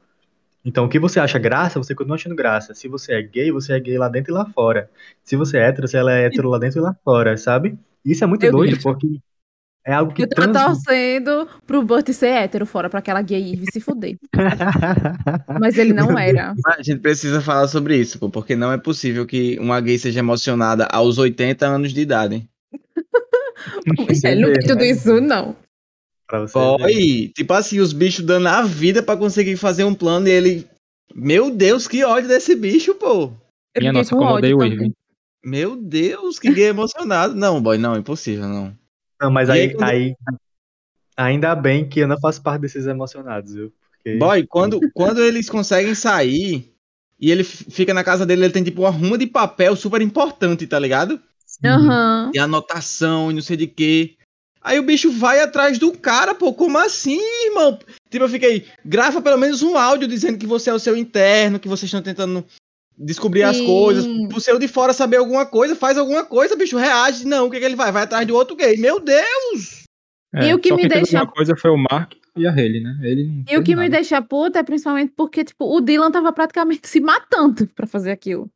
Então, o que você acha graça, você continua achando graça. Se você é gay, você é gay lá dentro e lá fora. Se você é hétero, você é hétero lá dentro e lá fora, sabe? Isso é muito Eu- doido, porque é algo que Eu tava trans... torcendo pro Burt ser hétero fora, pra aquela gay ir se fuder. Mas ele não era. Mas A gente precisa falar sobre isso, pô, porque não é possível que uma gay seja emocionada aos 80 anos de idade. Michelle, não tem tudo isso, não. Ver. Boy, tipo assim, os bichos dando a vida pra conseguir fazer um plano e ele. Meu Deus, que ódio desse bicho, pô. Eu minha nossa, com como odeio o Irving. Meu Deus, que gay emocionado. Não, boy, não, impossível, não. Não, mas aí, aí, quando- aí ainda bem que eu não faço parte desses emocionados, viu? Porque Boy, quando, quando eles conseguem sair e ele fica na casa dele, ele tem tipo uma ruma de papel super importante, tá ligado? Aham. E anotação e não sei de quê. Aí o bicho vai atrás do cara, pô, como assim, irmão? Tipo, eu fiquei, grava pelo menos um áudio dizendo que você é o seu interno, que vocês estão tentando descobrir as Sim. coisas. Pro seu de fora saber alguma coisa, faz alguma coisa, bicho, reage. Não, o que, que ele vai? Vai atrás do outro gay. Meu Deus! E o que É, só me deixa- alguma coisa foi o Mark e a Haley, né? Ele não E o que me nada. deixa puta é principalmente porque, tipo, o Dylan tava praticamente se matando pra fazer aquilo.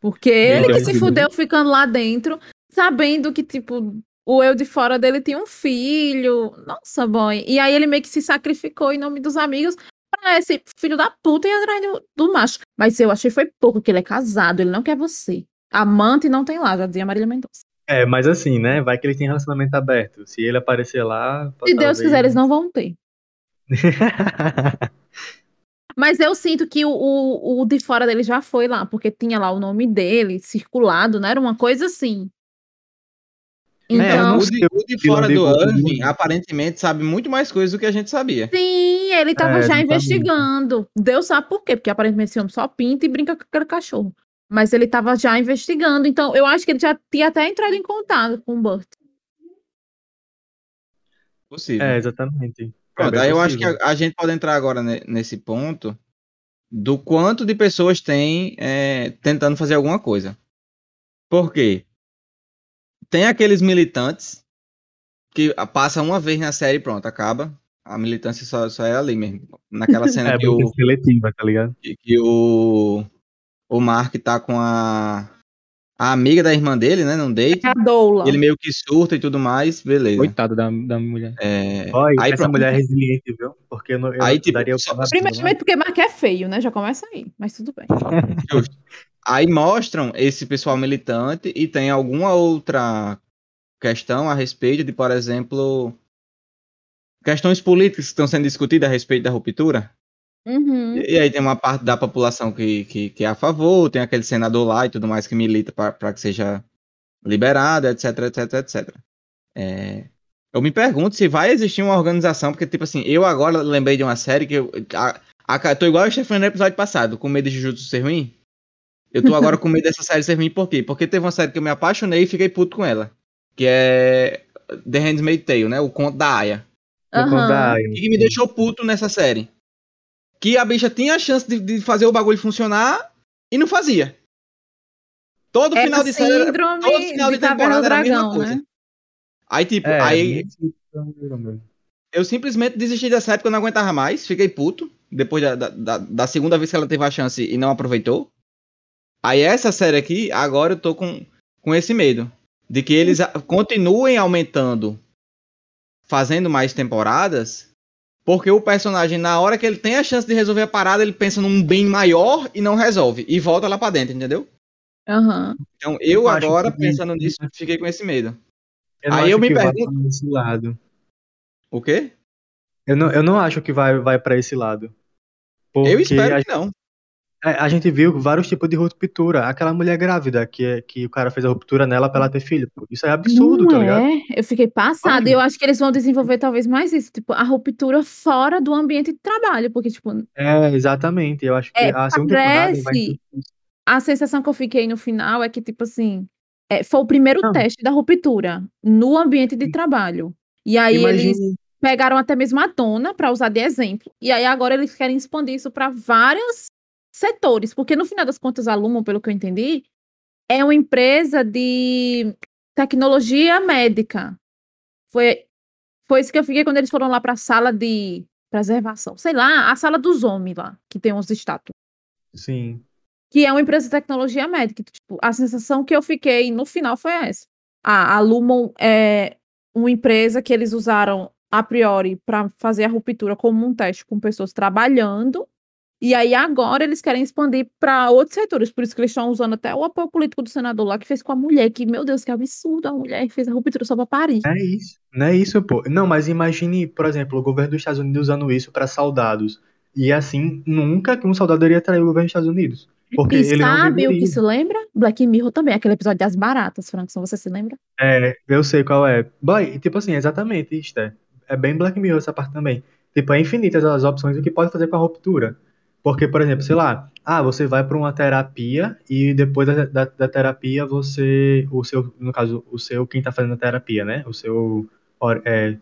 Porque ele que Deus, se Deus. fudeu ficando lá dentro, sabendo que, tipo, o eu de fora dele tinha um filho. Nossa, boy. E aí ele meio que se sacrificou em nome dos amigos pra esse filho da puta ir atrás do, do macho. Mas eu achei foi pouco, que ele é casado, ele não quer você. Amante não tem lá, já dizia Marília Mendonça. É, mas assim, né? Vai que ele tem relacionamento aberto. Se ele aparecer lá. Se Deus talvez- quiser, eles não vão ter. Mas eu sinto que o, o, o de fora dele já foi lá, porque tinha lá o nome dele circulado, não era uma coisa assim. Eu Então, não o, de, o de fora do Irving, aparentemente, sabe muito mais coisas do que a gente sabia. sim, ele estava É, já investigando. Deus sabe por quê, porque aparentemente esse homem só pinta e brinca com aquele cachorro. Mas ele estava já investigando, então eu acho que ele já tinha até entrado em contato com o Burt. Possível. É, exatamente. Pronto, É aí eu acho que a, a gente pode entrar agora ne- nesse ponto do quanto de pessoas tem é, tentando fazer alguma coisa. Por quê? Tem aqueles militantes que passa uma vez na série e pronto, acaba. A militância só, só é ali mesmo. Naquela cena É que, o, seletiva, tá ligado? que, que o, o Mark tá com a, a amiga da irmã dele, né? Num date. A Doula. Ele meio que surta e tudo mais, beleza. Coitado da, da mulher. É, Olha, aí essa pronto. mulher é resiliente, viu? Porque eu, não- eu Aí, tipo, daria o só- Primeiramente porque Mark é feio, né? Já começa aí, mas tudo bem. Justo. Aí mostram esse pessoal militante e tem alguma outra questão a respeito de, por exemplo, questões políticas que estão sendo discutidas a respeito da ruptura. Uhum. E, e aí tem uma parte da população que, que, que é a favor, tem aquele senador lá e tudo mais que milita para que seja liberado, etc, etc, etc. É, eu me pergunto se vai existir uma organização, porque, tipo assim, eu agora lembrei de uma série que eu. A, a, tô igual o Stefano no episódio passado, com medo de Jujutsu ser ruim. Eu tô agora com medo dessa série ser ruim, por quê? Porque teve uma série que eu me apaixonei e fiquei puto com ela. Que é The Handmaid's Tale, né? O conto da Aya. No Aham. contar, O que que me deixou puto nessa série? Que a bicha tinha a chance de, de fazer o bagulho funcionar e não fazia. Todo É final de série. era- todo final de de temporada era a mesma Dragão, coisa. né? Aí, tipo, É, aí eu simplesmente desisti dessa época, eu não aguentava mais, fiquei puto. Depois da, da, da- da segunda vez que ela teve a chance e não aproveitou. Aí essa série aqui, agora eu tô com, com esse medo. de que eles continuem aumentando, fazendo mais temporadas, porque o personagem, na hora que ele tem a chance de resolver a parada, ele pensa num bem maior e não resolve. E volta lá pra dentro, entendeu? Aham. Então eu Eu agora, que- pensando nisso, fiquei com esse medo. Eu não Aí acho eu me que vai pergunto- pra esse lado. O quê? Eu não, eu não acho que vai, vai para esse lado. eu espero a, que não. É, a gente viu vários tipos de ruptura. Aquela mulher grávida que, é- que o cara fez a ruptura nela pra ela ter filho. Isso é absurdo, Não tá ligado? é? Eu fiquei passada. E eu acho que eles vão desenvolver talvez mais isso, tipo, a ruptura fora do ambiente de trabalho, porque, tipo, É, exatamente. Eu acho que É, a segunda parece- a sensação que eu fiquei no final é que, tipo assim, é, foi o primeiro Não. teste da ruptura no ambiente de trabalho. E aí eles Imagine, pegaram até mesmo a dona para usar de exemplo. E aí agora eles querem expandir isso para vários setores, porque no final das contas a Lumon, pelo que eu entendi, é uma empresa de tecnologia médica. Foi foi isso que eu fiquei quando eles foram lá para a sala de preservação, sei lá, a sala dos homens lá, que tem uns estátuas sim. que é uma empresa de tecnologia médica. Tipo, a sensação que eu fiquei no final foi essa. A, a Lumon é uma empresa que eles usaram a priori para fazer a ruptura como um teste com pessoas trabalhando. E aí agora eles querem expandir para outros setores. Por isso que eles estão usando até o apoio político do senador lá que fez com a mulher, que, meu Deus, que absurdo, a mulher fez a ruptura só para Paris. É isso. Não é isso, pô. Não, mas imagine, por exemplo, o governo dos Estados Unidos usando isso pra soldados. E assim, nunca que um soldado iria trair o governo dos Estados Unidos. Porque e ele não sabe o que isso lembra? Black Mirror também, aquele episódio das baratas, Frankson, você se lembra? É, eu sei qual é. Boy, tipo assim, exatamente, isto é. É bem Black Mirror essa parte também. Tipo, é infinitas as opções do que pode fazer com a ruptura. Porque, por exemplo, sei lá, ah, você vai para uma terapia e depois da, da, da terapia você, o seu, no caso, o seu, quem tá fazendo a terapia, né? O seu é,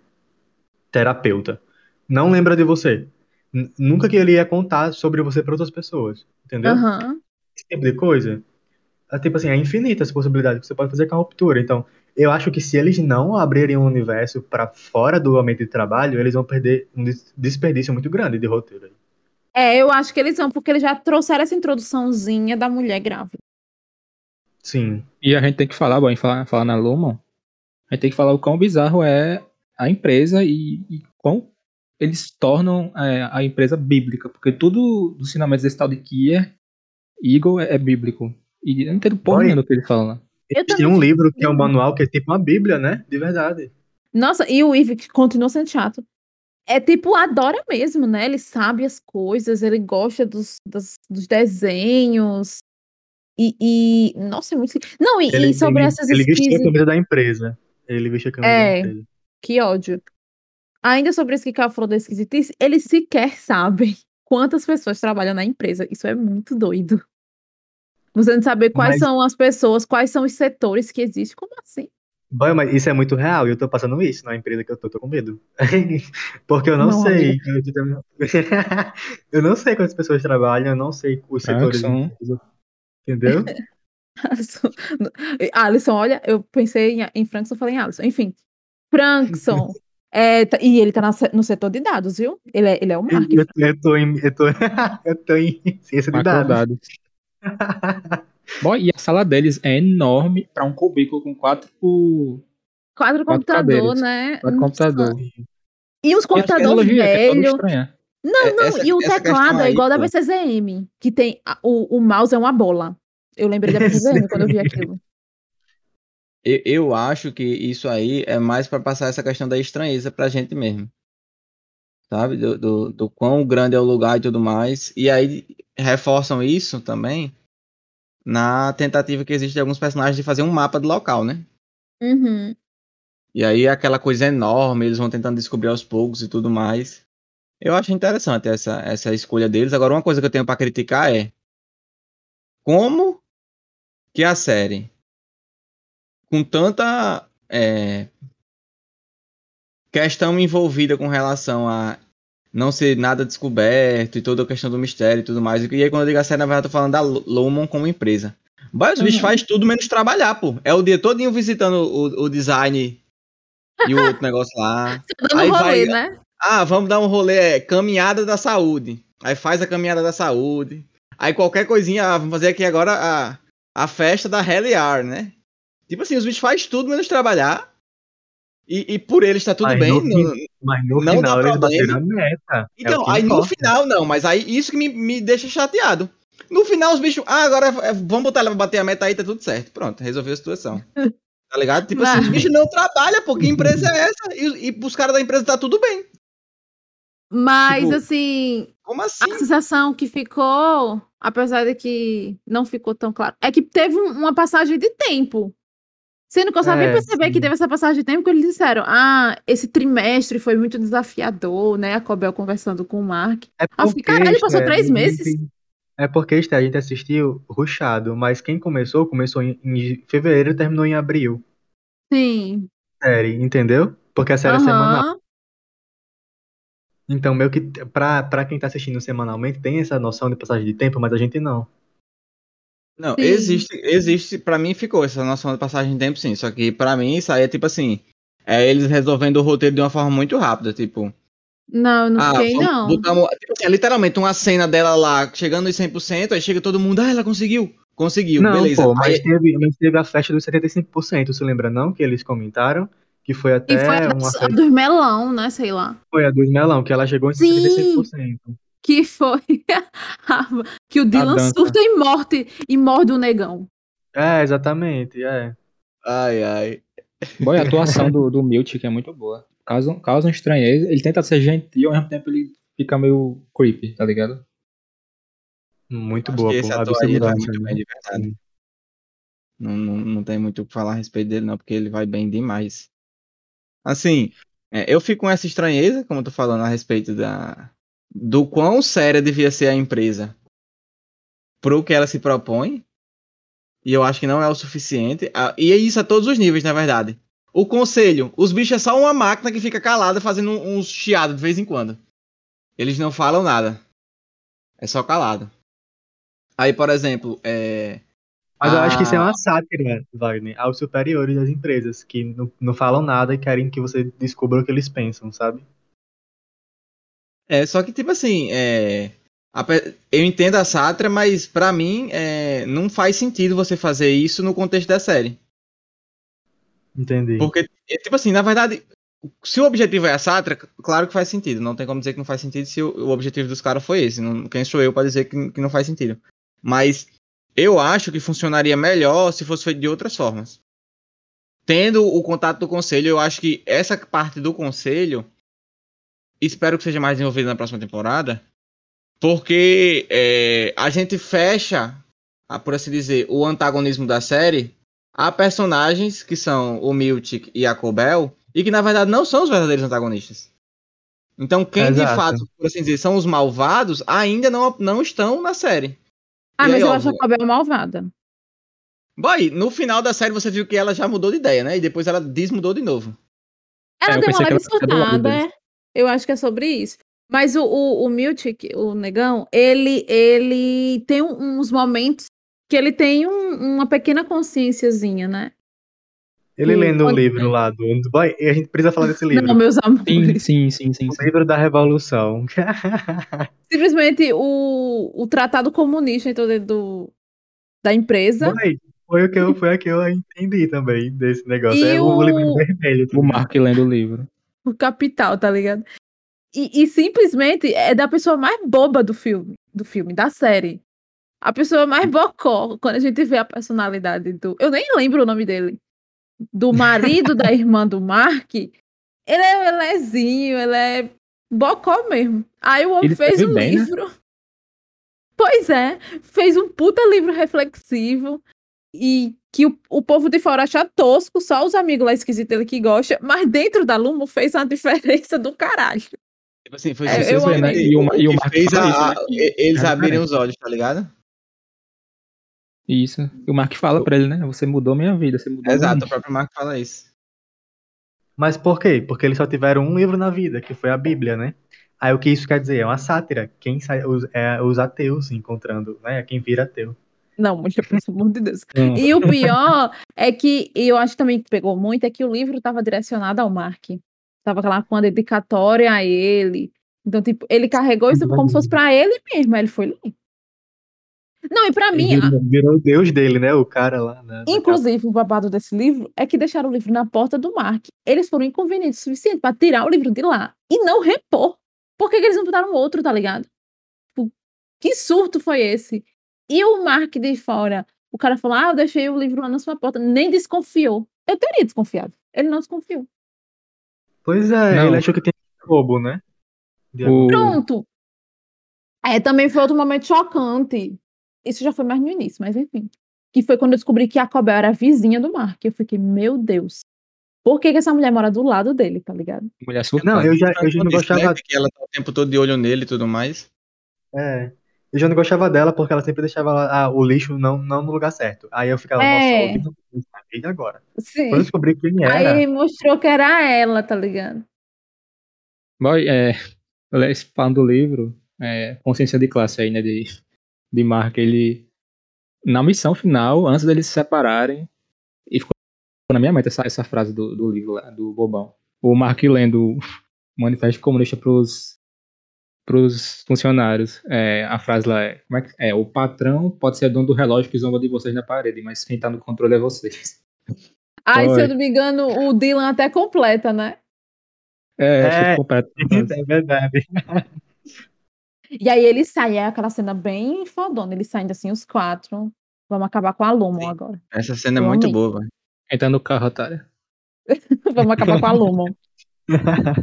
terapeuta, não lembra de você. Nunca que ele ia contar sobre você para outras pessoas, entendeu? Aham. esse tipo de coisa, é, tipo assim, é infinita essa possibilidade que você pode fazer com a ruptura. Então, eu acho que se eles não abrirem o universo para fora do ambiente de trabalho, eles vão perder um des- desperdício muito grande de roteiro. É, eu acho que eles vão, porque eles já trouxeram essa introduçãozinha da mulher grávida. Sim. E a gente tem que falar, bom, em falar, falar na Lumon, a gente tem que falar o quão bizarro é a empresa e, e quão eles tornam é, a empresa bíblica, porque tudo dos ensinamentos desse tal de Kier, Eagle é, é bíblico. E eu não entendo porra nenhuma do que ele fala lá. Têm um livro que é um manual que é tipo uma bíblia, né? De verdade. Nossa, e o Eve que continua sendo chato. É tipo, adora mesmo, né? Ele sabe as coisas, ele gosta dos, dos, dos desenhos. E, e- Nossa, é muito. Não, e, Ele, e sobre ele, essas ele vestia a skis. camisa da empresa. Ele vestia a camisa É. da empresa. Que ódio. Ainda sobre isso que Cal falou da esquisitice, eles sequer sabem quantas pessoas trabalham na empresa. Isso é muito doido. Você não saber quais Mas- são as pessoas, quais são os setores que existem. Como assim? Boy, mas isso é muito real e eu tô passando isso na empresa que eu tô, tô com medo. Porque eu não, Não, sei. Eu não sei quantas pessoas trabalham, eu não sei os setores. Frankson. de empresa, Entendeu? Alisson, Alisson, olha, eu pensei em, em Frankson, falei em Alisson. Enfim, Frankson. é, tá- e ele tá no setor de dados, viu? Ele é, ele é o marketing. Eu, eu tô em, eu tô, eu tô em ciência de dados. Macrodados. Bom, e a sala deles é enorme para um cubículo com quatro, Quadro quatro computador, cadeiras, né? quatro Nossa. computadores. E os computadores é velhos. Não, É, não, essa- e o teclado é aí, igual da pô. BCZM, que tem a- o, o mouse é uma bola. Eu lembrei da BCZM quando eu vi aquilo. Eu, eu acho que isso aí é mais para passar essa questão da estranheza pra gente mesmo. Sabe? Do, do, do quão grande é o lugar e tudo mais. E aí reforçam isso também na tentativa que existe de alguns personagens de fazer um mapa do local, né? Uhum. E aí aquela coisa enorme, eles vão tentando descobrir aos poucos e tudo mais. Eu acho interessante essa, essa escolha deles. Agora, uma coisa que eu tenho para criticar é como que a série, com tanta é, questão envolvida com relação a não ser nada descoberto e toda a questão do mistério e tudo mais. E aí, quando eu digo a série, na verdade, eu tô falando da Lumon como empresa. Mas os bichos Uhum. faz tudo menos trabalhar, pô. É o dia todinho visitando o, o design e o outro negócio lá. Dando Aí rolê, vai- né? Ah, vamos dar um rolê, é, caminhada da saúde. Aí faz a caminhada da saúde. Aí qualquer coisinha, ah, vamos fazer aqui agora a, a festa da Heliar, né? Tipo assim, os bichos fazem tudo menos trabalhar. E, e por eles tá tudo Mas bem. no não- Mas no Não dá final eles problema. bateram a meta. É Então, que aí no importa. final não, mas aí isso que me, me deixa chateado. No final os bichos, ah, agora é, vamos botar ela pra bater a meta aí, tá tudo certo. Pronto, resolveu a situação. Tá ligado? Tipo assim, os bichos não trabalham, pô, que empresa é essa? E, e pros caras da empresa tá tudo bem. Mas, Tipo, assim, Como assim? a sensação que ficou, apesar de que não ficou tão claro, é que teve um- uma passagem de tempo. Sendo que eu só vim É, perceber que sim. teve essa passagem de tempo que eles disseram: ah, esse trimestre foi muito desafiador, né? A Cobel conversando com o Mark. É eu fiquei, caralho, passou Esther, três meses? gente- É porque a gente assistiu rushado, mas quem começou, começou em, em fevereiro e terminou em abril. Sim. Série, entendeu? Porque a série é semanal. Então, meio que pra, pra quem tá assistindo semanalmente, tem essa noção de passagem de tempo, mas a gente não. Não, Sim. existe, existe, pra mim ficou essa noção de passagem de tempo, sim. Só que pra mim isso aí é tipo assim, é eles resolvendo o roteiro de uma forma muito rápida, tipo, Não, eu não ah, fiquei, vamos- não. botamos- tipo assim, é literalmente uma cena dela lá chegando em 100%, aí chega todo mundo, ah, ela conseguiu, conseguiu, não, beleza. pô, mas Aí- teve, mas teve a festa dos 75%, você lembra não? Que eles comentaram? Que foi até E foi a, uma a festa, dos melão, né? Sei lá. foi a dos melão, que ela chegou em Sim. 75%. Que foi que o Dylan surta e morte e morde o negão. É, exatamente, é. Ai, ai. Boy, a atuação do, do Miltic é muito boa. Causa, causa um estranheza. Ele tenta ser gentil, ao mesmo tempo ele fica meio creepy, tá ligado? Muito Acho boa, que pô. esse A ator aí vai absurdância, muito bem, de verdade. Não, não, não tem muito o que falar a respeito dele, não, porque ele vai bem demais. Assim, é, eu fico com essa estranheza, como eu tô falando, a respeito da, do quão séria devia ser a empresa pro que ela se propõe. E eu acho que não é o suficiente. E é isso a todos os níveis, na verdade. O conselho, os bichos é só uma máquina que fica calada fazendo uns chiados de vez em quando. Eles não falam nada. É só calado. Aí, por exemplo, é. Mas eu acho que isso é uma sátira, Wagner, aos superiores das empresas, que não, não falam nada e querem que você descubra o que eles pensam, sabe? É, só que, tipo assim, é. Eu entendo a sátira, mas pra mim é, não faz sentido você fazer isso no contexto da série. Entendi. Porque, é, tipo assim, na verdade, se o objetivo é a sátira, claro que faz sentido. Não tem como dizer que não faz sentido se o, objetivo dos caras foi esse. Não, quem sou eu pra dizer que, que não faz sentido? Mas eu acho que funcionaria melhor se fosse feito de outras formas. Tendo o contato do conselho, eu acho que essa parte do conselho, espero que seja mais desenvolvida na próxima temporada, porque é, a gente fecha, ah, por assim dizer, o antagonismo da série a personagens que são o Miltic e a Cobel, e que na verdade não são os verdadeiros antagonistas. Então, quem de Exato. fato, por assim dizer, são os malvados, ainda não, não estão na série. Ah, E mas aí, eu ó, acho a Cobel malvada. Boy, no final da série você viu que ela já mudou de ideia, né? E depois ela desmudou de novo. Ela É, eu deu uma leve surtada, é. Eu acho que é sobre isso. Mas o, o, o Miltic, o negão, ele, ele tem um- uns momentos que ele tem um- uma pequena consciênciazinha, né? Ele lendo o olha- livro lá do. A gente precisa falar desse livro. Não, meus Sim, amores. sim, sim, sim. O sim. livro da Revolução. Simplesmente o, o tratado comunista entrou dentro do, da empresa. Foi o que eu, foi o que eu entendi também desse negócio. E é o, o- livro vermelho. O Mark lendo o livro. O capital, tá ligado? E, e simplesmente é da pessoa mais boba do filme, do filme, da série. A pessoa mais bocó, quando a gente vê a personalidade do. Eu nem lembro o nome dele. Do marido da irmã do Mark. Ele é lezinho, ele é bocó mesmo. Aí o homem fez um bem, né? livro. Pois é, fez um puta livro reflexivo. E que o, o povo de fora acha tosco, só os amigos lá esquisitos dele que gostam, mas dentro da Lumo fez uma diferença do caralho. Tipo assim, foi É, eu amei. E o- e o que Mark fez fala a- isso, né? a- eles É abrirem os olhos, tá ligado? Isso. E o Mark fala pra ele, né? Você mudou minha vida, você mudou Exato, minha o próprio Mark fala isso. Mas por quê? Porque eles só tiveram um livro na vida, que foi a Bíblia, né? Aí o que isso quer dizer? É uma sátira. Quem sai, os, é os ateus encontrando, né? Quem vira ateu. Não, mulher, pelo amor de Deus. Hum. E o pior é que, e eu acho também que pegou muito, é que o livro estava direcionado ao Mark. Tava lá com uma dedicatória a ele. Então, tipo, ele carregou isso como se fosse pra ele mesmo. Aí ele foi ler. Não, e pra mim, a- Virou, virou o deus dele, né? O cara lá. né, inclusive, o babado desse livro é que deixaram o livro na porta do Mark. Eles foram inconvenientes o suficiente pra tirar o livro de lá e não repor. Por que, que eles não botaram outro, tá ligado? Tipo, que surto foi esse? E o Mark de fora, o cara falou: Ah, eu deixei o livro lá na sua porta. Nem desconfiou. Eu teria desconfiado. Ele não desconfiou. Pois é, Não. ele achou que tem roubo, né? O- Pronto. É, também foi outro momento chocante. Isso já foi mais no início, mas enfim. Que foi quando eu descobri que a Cobel era a vizinha do Mark. Eu fiquei, meu Deus. Por que, que essa mulher mora do lado dele, tá ligado? Mulher surtada. Não, eu já, eu já não gostava. que ela tá o tempo todo de olho nele e tudo mais. É, eu já não gostava dela porque ela sempre deixava ah, o lixo não, não no lugar certo. Aí eu ficava, É. nossa, olha, e agora? Sim. Quando eu descobri quem era, Aí mostrou que era ela, tá ligado? Boy, é, esse falando do livro, é, consciência de classe aí, né, de, de Mark, ele, na missão final, antes deles se separarem, e ficou na minha mente essa, essa frase do, do livro lá, do Bobão. O Mark lendo o Manifesto Comunista pros, pros funcionários, é, a frase lá é, como é, que- é, o patrão pode ser dono do relógio que zomba de vocês na parede, mas quem tá no controle é vocês. Aí, se Foi. eu não me engano, o Dylan até completa, né? É, É. achei completo. é verdade. E aí ele sai, é aquela cena bem fodona. Eles saindo assim, os quatro. Vamos acabar com a Lumon Sim. agora. Essa cena é Eu muito amei. boa, velho. Entra no carro, otária. Vamos acabar com a Lumon.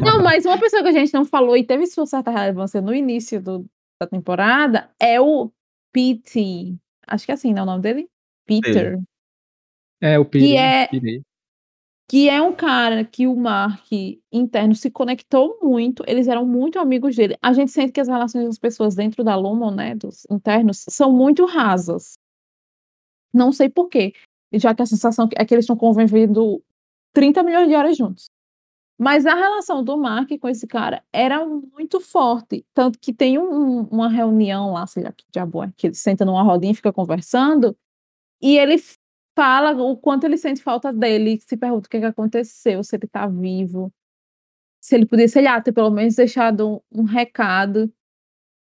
Não, mas uma pessoa que a gente não falou e teve sua certa relevância no início do- da temporada é o Pete. Acho que é assim, não é o nome dele? Peter. É, o Piri. é- Piri. Que é um cara que o Mark interno se conectou muito. Eles eram muito amigos dele. A gente sente que as relações das pessoas dentro da Lumon, né, dos internos, são muito rasas. Não sei porquê. Já que a sensação é que eles estão convivendo 30 milhões de horas juntos. Mas a relação do Mark com esse cara era muito forte. Tanto que tem um- uma reunião lá, sei lá que diabo é, que ele senta numa rodinha e fica conversando. E ele fala o quanto ele sente falta dele, se pergunta o que, que aconteceu, se ele tá vivo. Se ele podia, sei lá, ter pelo menos deixado um, um recado.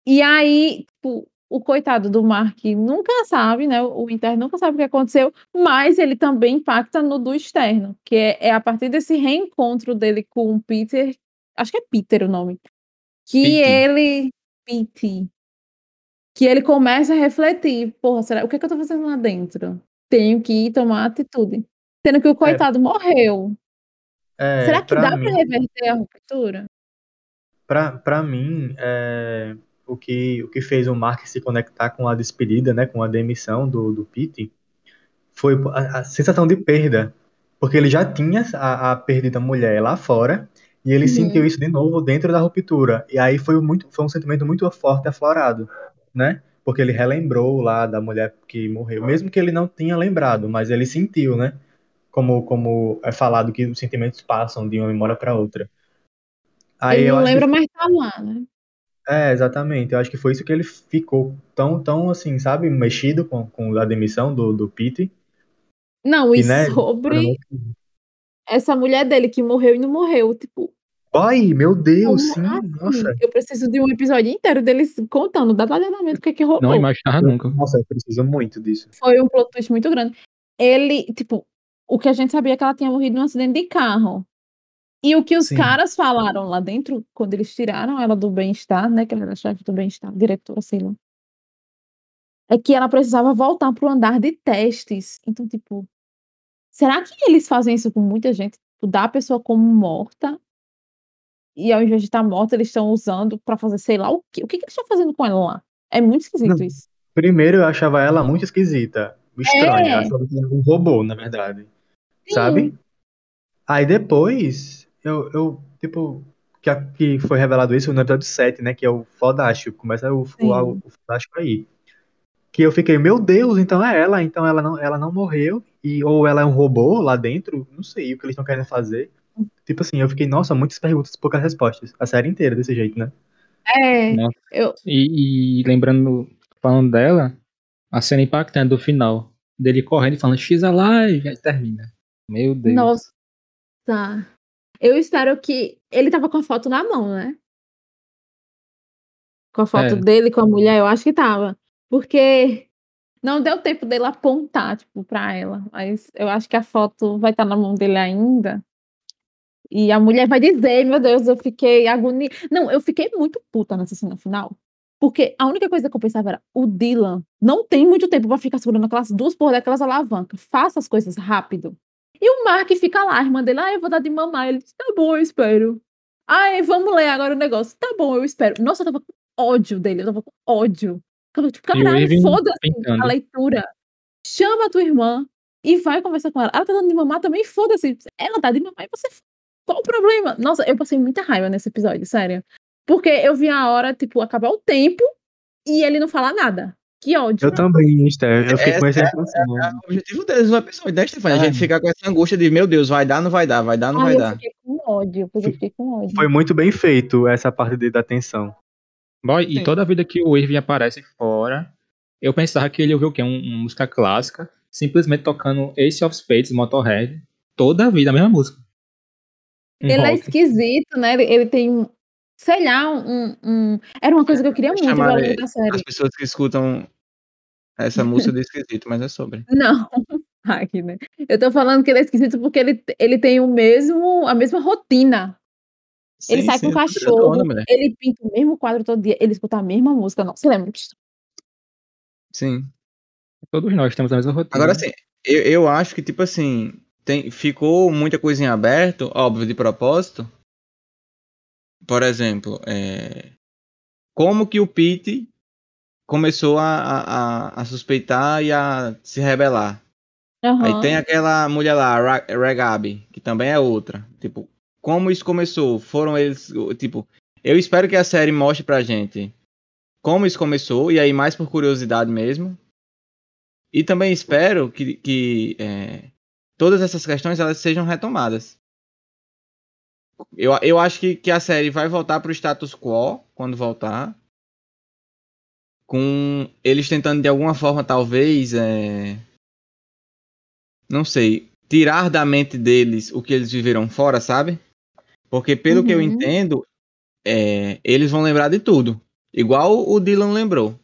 E aí, tipo, o coitado do Mark nunca sabe, né? O interno nunca sabe o que aconteceu, mas ele também impacta no do externo, que é, é a partir desse reencontro dele com o Peter, acho que é Peter o nome, que ele. Pete. Que ele começa a refletir, porra, será, o que, é que eu tô fazendo lá dentro? Tenho que tomar atitude. Sendo que o coitado morreu. É, será que pra dá mim, pra reverter a ruptura? Pra, pra mim, é, o, que, o que fez o Mark se conectar com a despedida, né, com a demissão do, do Pete, foi a, a sensação de perda. Porque ele já tinha a, a perdida mulher lá fora, e ele Uhum. sentiu isso de novo dentro da ruptura. E aí foi, muito, foi um sentimento muito forte e aflorado, né? Porque ele relembrou lá da mulher que morreu, mesmo que ele não tinha lembrado, mas ele sentiu, né? Como, como é falado que os sentimentos passam de uma memória para outra. Aí ele não acho que lembra, mas tá lá, né? É, exatamente. Eu acho que foi isso que ele ficou tão, tão assim, sabe, mexido com, com a demissão do, do Pete. Não, e E, né, sobre essa mulher dele que morreu e não morreu. Tipo, Ai, meu Deus, Como sim, assim? nossa. eu preciso de um episódio inteiro deles contando detalhadamente o que, que rolou. Não imaginava nunca. Nossa, eu preciso muito disso. Foi um plot twist muito grande. Ele, tipo, o que a gente sabia é que ela tinha morrido num acidente de carro. E o que os Sim. caras falaram lá dentro, quando eles tiraram ela do bem-estar, né? Que ela era chefe do bem-estar, diretora, sei lá. É que ela precisava voltar pro andar de testes. Então, tipo, será que eles fazem isso com muita gente? Tipo, dá a pessoa como morta e ao invés de estar morta, eles estão usando pra fazer sei lá o quê. O que, que eles estão fazendo com ela lá? É muito esquisito Não. isso. Primeiro eu achava ela muito esquisita, estranha, É. eu achava que era um robô, na verdade, sabe? Aí depois, eu, eu tipo, que, a- que foi revelado isso no episódio 7, né, que é o Fodástico, começa o, o, Sim. o Fodástico aí. Que eu fiquei, meu Deus, então é ela, então ela não, ela não morreu, e, ou ela é um robô lá dentro, não sei o que eles estão querendo fazer. Tipo assim, eu fiquei, nossa, muitas perguntas, poucas respostas. A série inteira desse jeito, né? É, Nossa. eu, E, e lembrando, falando dela, a cena impactante do final, dele correndo e falando X alive, aí termina. Meu Deus. Nossa. Eu espero que. Ele tava com a foto na mão, né? Com a foto É. dele com a mulher, eu acho que tava. Porque Não deu tempo dele apontar, tipo, pra ela. Mas eu acho que a foto vai estar na mão dele ainda. E a mulher vai dizer, meu Deus, eu fiquei agonia. Não, eu fiquei muito puta nessa cena final. Porque a única coisa que eu pensava era, o Dylan não tem muito tempo pra ficar segurando aquelas duas porra daquelas alavancas. Faça as coisas rápido. E o Mark fica lá, a irmã dele, ah, eu vou dar de mamar. Ele diz, tá bom, eu espero. Ai, vamos ler agora o negócio. Tá bom, eu espero. Nossa, eu tava com ódio dele, eu tava com ódio. Eu, tipo, caralho, foda-se a leitura. Chama a tua irmã e vai conversar com ela. Ela tá dando de mamar também, foda-se. Ela tá de mamar e você. Qual o problema? Nossa, eu passei muita raiva nesse episódio, sério. Porque eu vi a hora, tipo, acabar o tempo e ele não falar nada. Que ódio. Eu também, Esther. Eu fiquei com essa É, impressão. É o objetivo deles no episódio, né, Stefania? A É. gente ficar com essa angústia de, meu Deus, vai dar, não vai dar, vai dar, não Ai, vai eu dar. fiquei com ódio, porque eu fiquei com ódio. Foi muito bem feito essa parte de, da tensão. Boy, e toda vida que o Irving aparece fora, eu pensava que ele ouviu o quê? Um- uma música clássica, simplesmente tocando Ace of Spades, Motorhead, toda a vida, a mesma música. Um Ele é rock. esquisito, né? Ele, ele tem um. Sei lá, um, um- Era uma coisa que eu queria muito ao longo ele- da série. As pessoas que escutam essa música de esquisito, mas é sobre. Não, Ai, né? Eu tô falando que ele é esquisito porque ele, ele tem o mesmo, a mesma rotina. Ele Sim, sai sim, com o cachorro, ele pinta o mesmo quadro todo dia, ele escuta a mesma música. Não, você lembra disso? Sim. Todos nós temos a mesma rotina. Agora, assim, eu, eu acho que, tipo assim, tem, ficou muita coisa em aberto, óbvio, de propósito. Por exemplo, é, como que o Pete começou a, a, a- suspeitar e a se rebelar. Aí Aham. tem aquela mulher lá, Ra- Regabi, que também é outra. Tipo, como isso começou? Foram eles, tipo, eu espero que a série mostre pra gente como isso começou, e aí mais por curiosidade mesmo. E também espero que, que é, todas essas questões elas sejam retomadas. Eu, eu acho que, que a série vai voltar pro status quo quando voltar. Com eles tentando de alguma forma, talvez, é, não sei, tirar da mente deles o que eles viveram fora, sabe? Porque pelo que eu Uhum. entendo, é, eles vão lembrar de tudo. Igual o Dylan lembrou.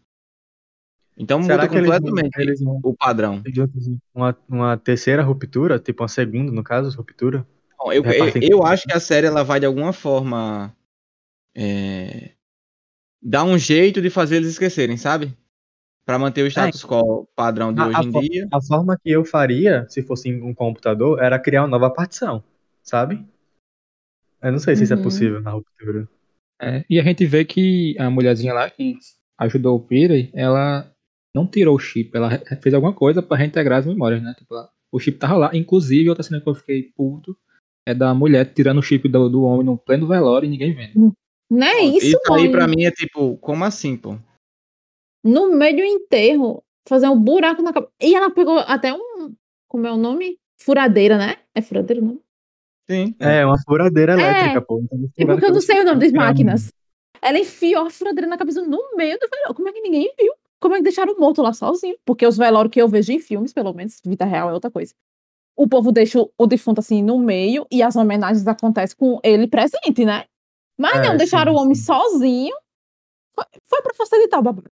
Então Será muda que eles vão, completamente eles vão o padrão. uma, uma terceira ruptura? Tipo uma segunda, no caso, ruptura? Bom, eu, eu, Repartem eu tudo. acho que a série ela vai de alguma forma é, dar um jeito de fazer eles esquecerem, sabe? Pra manter o status quo padrão de A- hoje a em dia. A forma que eu faria, se fosse um computador, era criar uma nova partição, sabe? Eu não sei se isso é Uhum. possível na ruptura. É, e a gente vê que a mulherzinha lá que ajudou o Peter, ela não tirou o chip, ela fez alguma coisa pra reintegrar as memórias, né? Tipo, ela- o chip tava lá. Inclusive, outra cena que eu fiquei puto é da mulher tirando o chip do, do homem no pleno velório e ninguém vendo. Não é isso, Isso aí pra mim é tipo, como assim, pô? No meio do enterro, fazer um buraco na cabeça. E ela pegou até um. Como é o nome? Furadeira, né? É furadeira, não? Sim. É, uma furadeira É. elétrica, pô. Então, É porque eu não sei o nome das máquinas. Ela enfiou a furadeira na cabeça no meio do velório. Como é que ninguém viu? Como é que deixaram o morto lá sozinho? Porque os velórios que eu vejo em filmes, pelo menos, vida real é outra coisa. O povo deixa o- defunto assim no meio e as homenagens acontecem com ele presente, né? Mas É, não, deixaram sim, o homem sozinho. Foi, foi pra facilitar o babado.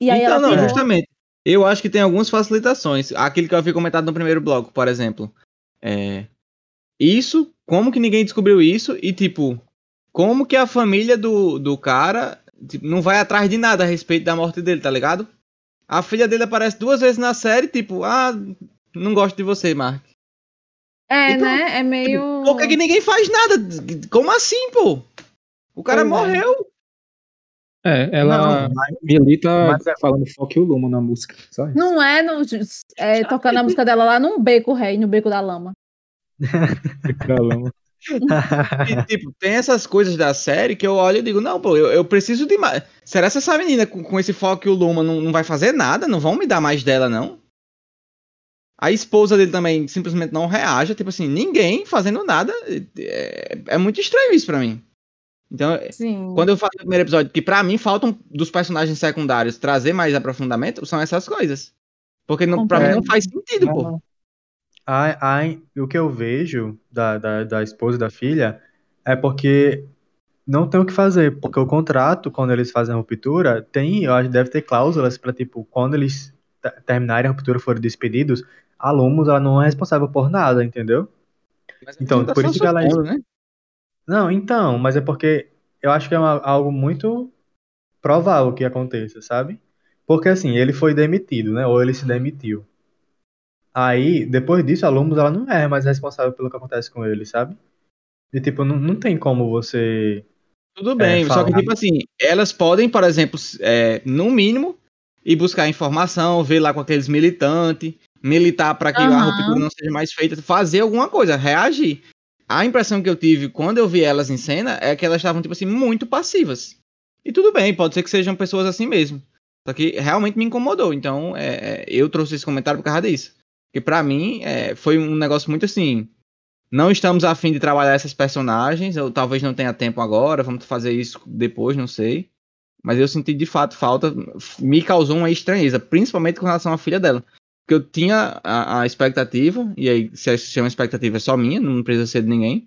E aí então, não, pegou... justamente. Eu acho que tem algumas facilitações. Aquele que eu havia comentado no primeiro bloco, por exemplo. É, isso, como que ninguém descobriu isso? E, tipo, como que a família do, do cara tipo, não vai atrás de nada a respeito da morte dele, tá ligado? A filha dele aparece duas vezes na série, tipo, ah, não gosto de você, Mark. É, Então, né? É meio... Por que, que ninguém faz nada? Como assim, pô? O cara Pois é. morreu. É, ela Não, mas- milita mas é- falando Fuck you Luma na música, só isso. Não é, no, é tocando a música dela lá num beco rei, no beco da lama. Da lama. E, tipo, tem essas coisas da série que eu olho e digo, não, pô, eu, eu preciso de mais. Será que essa menina com, com esse foco e o Luma não, não vai fazer nada? Não vão me dar mais dela, não? A esposa dele também simplesmente não reage. Tipo assim, ninguém fazendo nada. É, é muito estranho isso pra mim. Então, Sim. quando eu falei no primeiro episódio que pra mim faltam dos personagens secundários trazer mais aprofundamento, são essas coisas. Porque não, pra mim não faz sentido, pô. Ai, ai, o que eu vejo da, da, da esposa e da filha é porque não tem o que fazer, porque o contrato, quando eles fazem a ruptura, tem, eu acho que deve ter cláusulas para tipo, quando eles te- terminarem a ruptura forem despedidos, a Lumos ela não é responsável por nada, entendeu? Mas Então, não tá por só isso que ela- supondo, né? Não, então, mas é porque eu acho que é uma- algo muito provável que aconteça, sabe? Porque assim, ele foi demitido, né? Ou ele se demitiu. Aí, depois disso, a Lumos ela não é mais responsável pelo que acontece com ele, sabe? E tipo, não, não tem como você. Tudo bem, É, só que tipo assim, elas podem, por exemplo, é, no mínimo, ir buscar informação, ver lá com aqueles militantes, militar para que a Aham. ruptura não seja mais feita, fazer alguma coisa, reagir. A impressão que eu tive quando eu vi elas em cena é que elas estavam, tipo assim, muito passivas. E tudo bem, pode ser que sejam pessoas assim mesmo. Só que realmente me incomodou. Então, é, é, eu trouxe esse comentário por causa disso. Porque pra mim, é, foi um negócio muito assim. Não estamos a fim de trabalhar essas personagens, ou talvez não tenha tempo agora, vamos fazer isso depois, não sei. Mas eu senti de fato falta, me causou uma estranheza, principalmente com relação à filha dela. Porque eu tinha a, a expectativa, e aí se é uma expectativa é só minha, não precisa ser de ninguém,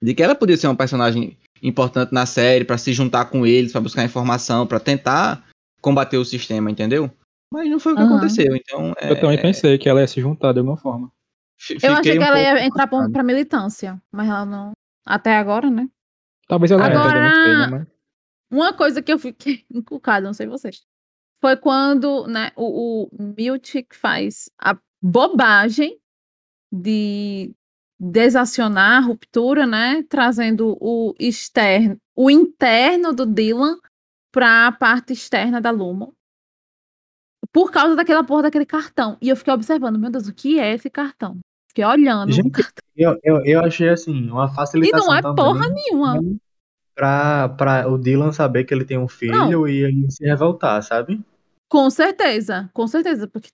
de que ela podia ser uma personagem importante na série, pra se juntar com eles, pra buscar informação, pra tentar combater o sistema, entendeu? Mas não foi o que Aham. aconteceu, então é, Eu também pensei que ela ia se juntar de alguma forma. Eu achei fiquei que um ela ia entrar pra, pra militância, mas ela não. Até agora, né? Talvez ela Agora- entre, né? Mas... Uma coisa que eu fiquei encucada, não sei vocês, foi quando né, o, o Miltic faz a bobagem de desacionar a ruptura, né? Trazendo o externo, o interno do Dylan para a parte externa da Lumo. Por causa daquela porra daquele cartão. E eu fiquei observando, meu Deus, o que é esse cartão? Fiquei olhando Gente. Eu, eu, eu achei assim, uma E facilitação não é também porra nenhuma. pra, pra o Dylan saber que ele tem um filho e ele se revoltar, sabe? Com certeza, com certeza, porque